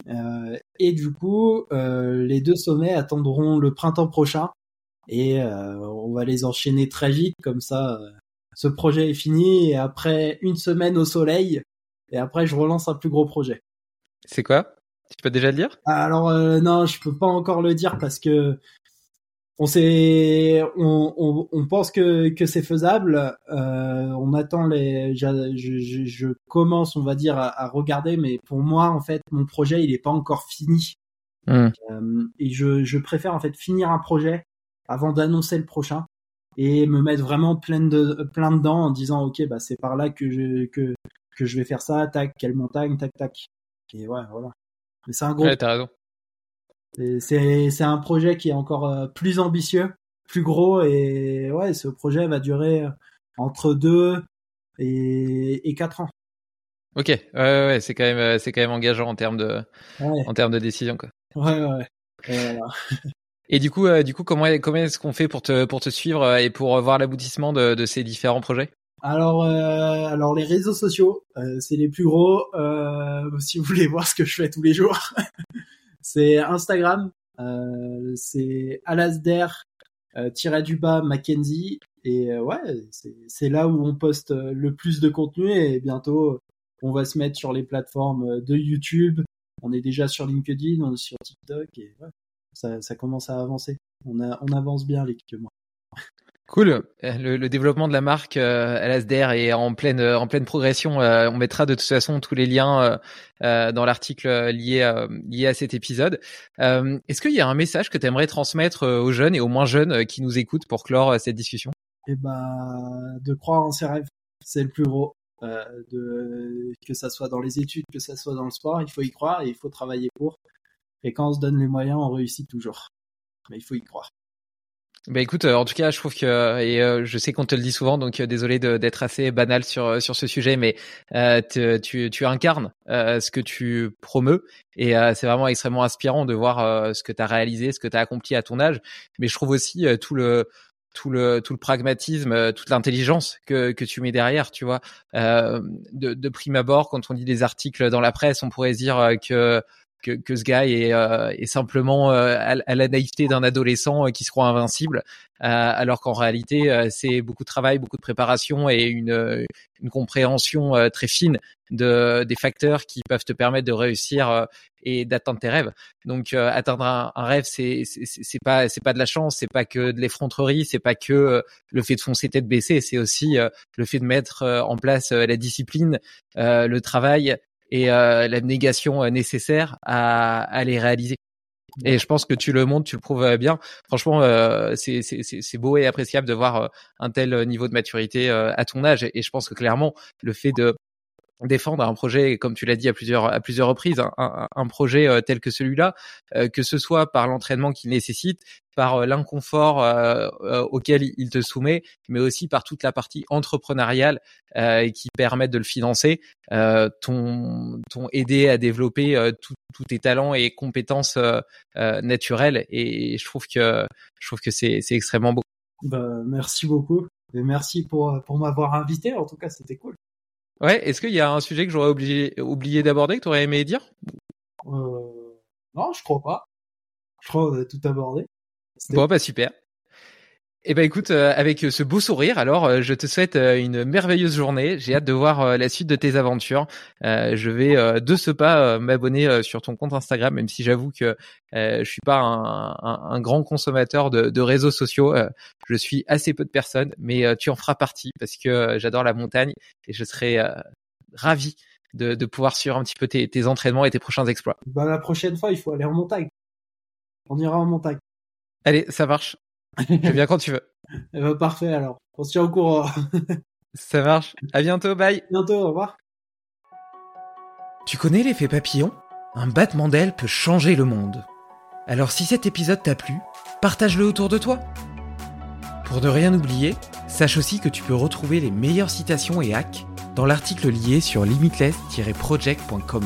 Euh, et du coup, euh, les deux sommets attendront le printemps prochain et euh, on va les enchaîner très vite comme ça. ce projet est fini et après une semaine au soleil et après je relance un plus gros projet. C'est quoi? Tu peux déjà le dire? Alors non, je peux pas encore le dire parce que on sait, on, on, on, pense que, que c'est faisable. Euh, on attend les, je, je, je, commence, on va dire, à, à, regarder, mais pour moi, en fait, mon projet, il est pas encore fini. Mmh. Euh, et je, je préfère en fait finir un projet avant d'annoncer le prochain et me mettre vraiment plein de plein dedans en disant ok bah c'est par là que je que que je vais faire ça tac quelle montagne tac tac et ouais voilà mais c'est un gros ouais, t'as raison c'est un projet qui est encore euh, plus ambitieux, plus gros et ouais, ce projet va durer euh, entre deux et, et quatre ans. Ok, ouais, ouais, c'est quand même euh, c'est quand même engageant en termes de en termes de décision quoi. Ouais ouais. Et, et du coup du coup comment comment est-ce qu'on fait pour te pour te suivre et pour voir l'aboutissement de, de ces différents projets? Alors, alors les réseaux sociaux, c'est les plus gros. si vous voulez voir ce que je fais tous les jours, c'est Instagram, euh, c'est Alasder euh, tiré du Mackenzie et euh, ouais, c'est là où on poste le plus de contenu et bientôt on va se mettre sur les plateformes de YouTube. On est déjà sur LinkedIn, on est sur TikTok et ça, commence à avancer. On, on avance bien les quelques mois. Cool. Le, le, développement de la marque euh, LSDR est en pleine euh, en pleine progression. Euh, on mettra de toute façon tous les liens euh, dans l'article lié lié à cet épisode. Est-ce qu'il y a un message que tu aimerais transmettre aux jeunes et aux moins jeunes qui nous écoutent pour clore cette discussion? Eh ben, de croire en ses rêves, c'est le plus gros. de que ça soit dans les études, que ça soit dans le sport, il faut y croire et il faut travailler pour. Et quand on se donne les moyens, on réussit toujours. Mais il faut y croire. Bah écoute, euh, en tout cas, je trouve que et euh, je sais qu'on te le dit souvent, donc euh, désolé d'être assez banal sur sur ce sujet, mais tu, tu incarnes ce que tu promeus et c'est vraiment extrêmement inspirant de voir ce que tu as réalisé, ce que tu as accompli à ton âge. Mais je trouve aussi tout le tout le tout le pragmatisme, toute l'intelligence que que tu mets derrière, tu vois. de, de prime abord, quand on lit des articles dans la presse, on pourrait dire que que, ce gars est, euh, simplement euh, à, la naïveté d'un adolescent euh, qui se croit invincible, alors qu'en réalité c'est beaucoup de travail, beaucoup de préparation et une, compréhension très fine de des facteurs qui peuvent te permettre de réussir et d'atteindre tes rêves. Donc atteindre un, un rêve, c'est c'est pas c'est pas de la chance, c'est pas que de l'effronterie, c'est pas que le fait de foncer tête baissée, c'est aussi le fait de mettre en place la discipline, le travail et euh, l'abnégation euh, nécessaire à, à les réaliser. Et je pense que tu le montres, tu le prouves euh, bien. Franchement, euh, c'est beau et appréciable de voir un tel niveau de maturité à ton âge. Et je pense que clairement, le fait de défendre un projet, comme tu l'as dit à plusieurs à plusieurs reprises, un, un, projet euh, tel que celui-là, euh, que ce soit par l'entraînement qu'il nécessite, par euh, l'inconfort auquel il te soumet, mais aussi par toute la partie entrepreneuriale qui permet de le financer, ton ton aider à développer tous tes talents et compétences naturelles. Et je trouve que je trouve que c'est c'est extrêmement beau. Bah, merci beaucoup et merci pour pour m'avoir invité. En tout cas, c'était cool. Ouais, est-ce qu'il y a un sujet que j'aurais oublié, oublié d'aborder, que tu aurais aimé dire? Euh, Non, je crois pas. Je crois qu'on a tout abordé. Bon, bah super. Eh ben écoute, euh, avec ce beau sourire, alors euh, je te souhaite euh, une merveilleuse journée. J'ai hâte de voir la suite de tes aventures. je vais de ce pas m'abonner sur ton compte Instagram, même si j'avoue que je suis pas un, un, grand consommateur de, de réseaux sociaux. je suis assez peu de personnes, mais tu en feras partie parce que j'adore la montagne et je serai ravi de, de, pouvoir suivre un petit peu tes, tes entraînements et tes prochains exploits. Bah la prochaine fois, il faut aller en montagne. On ira en montagne. Allez, ça marche. Je viens quand tu veux. Eh ben, parfait alors. On se tient au courant. Ça marche. À bientôt. Bye. bientôt. Au revoir. Tu connais l'effet papillon? Un battement d'aile peut changer le monde. Alors si cet épisode t'a plu, partage-le autour de toi. Pour ne rien oublier, sache aussi que tu peux retrouver les meilleures citations et hacks dans l'article lié sur limitless-project.com.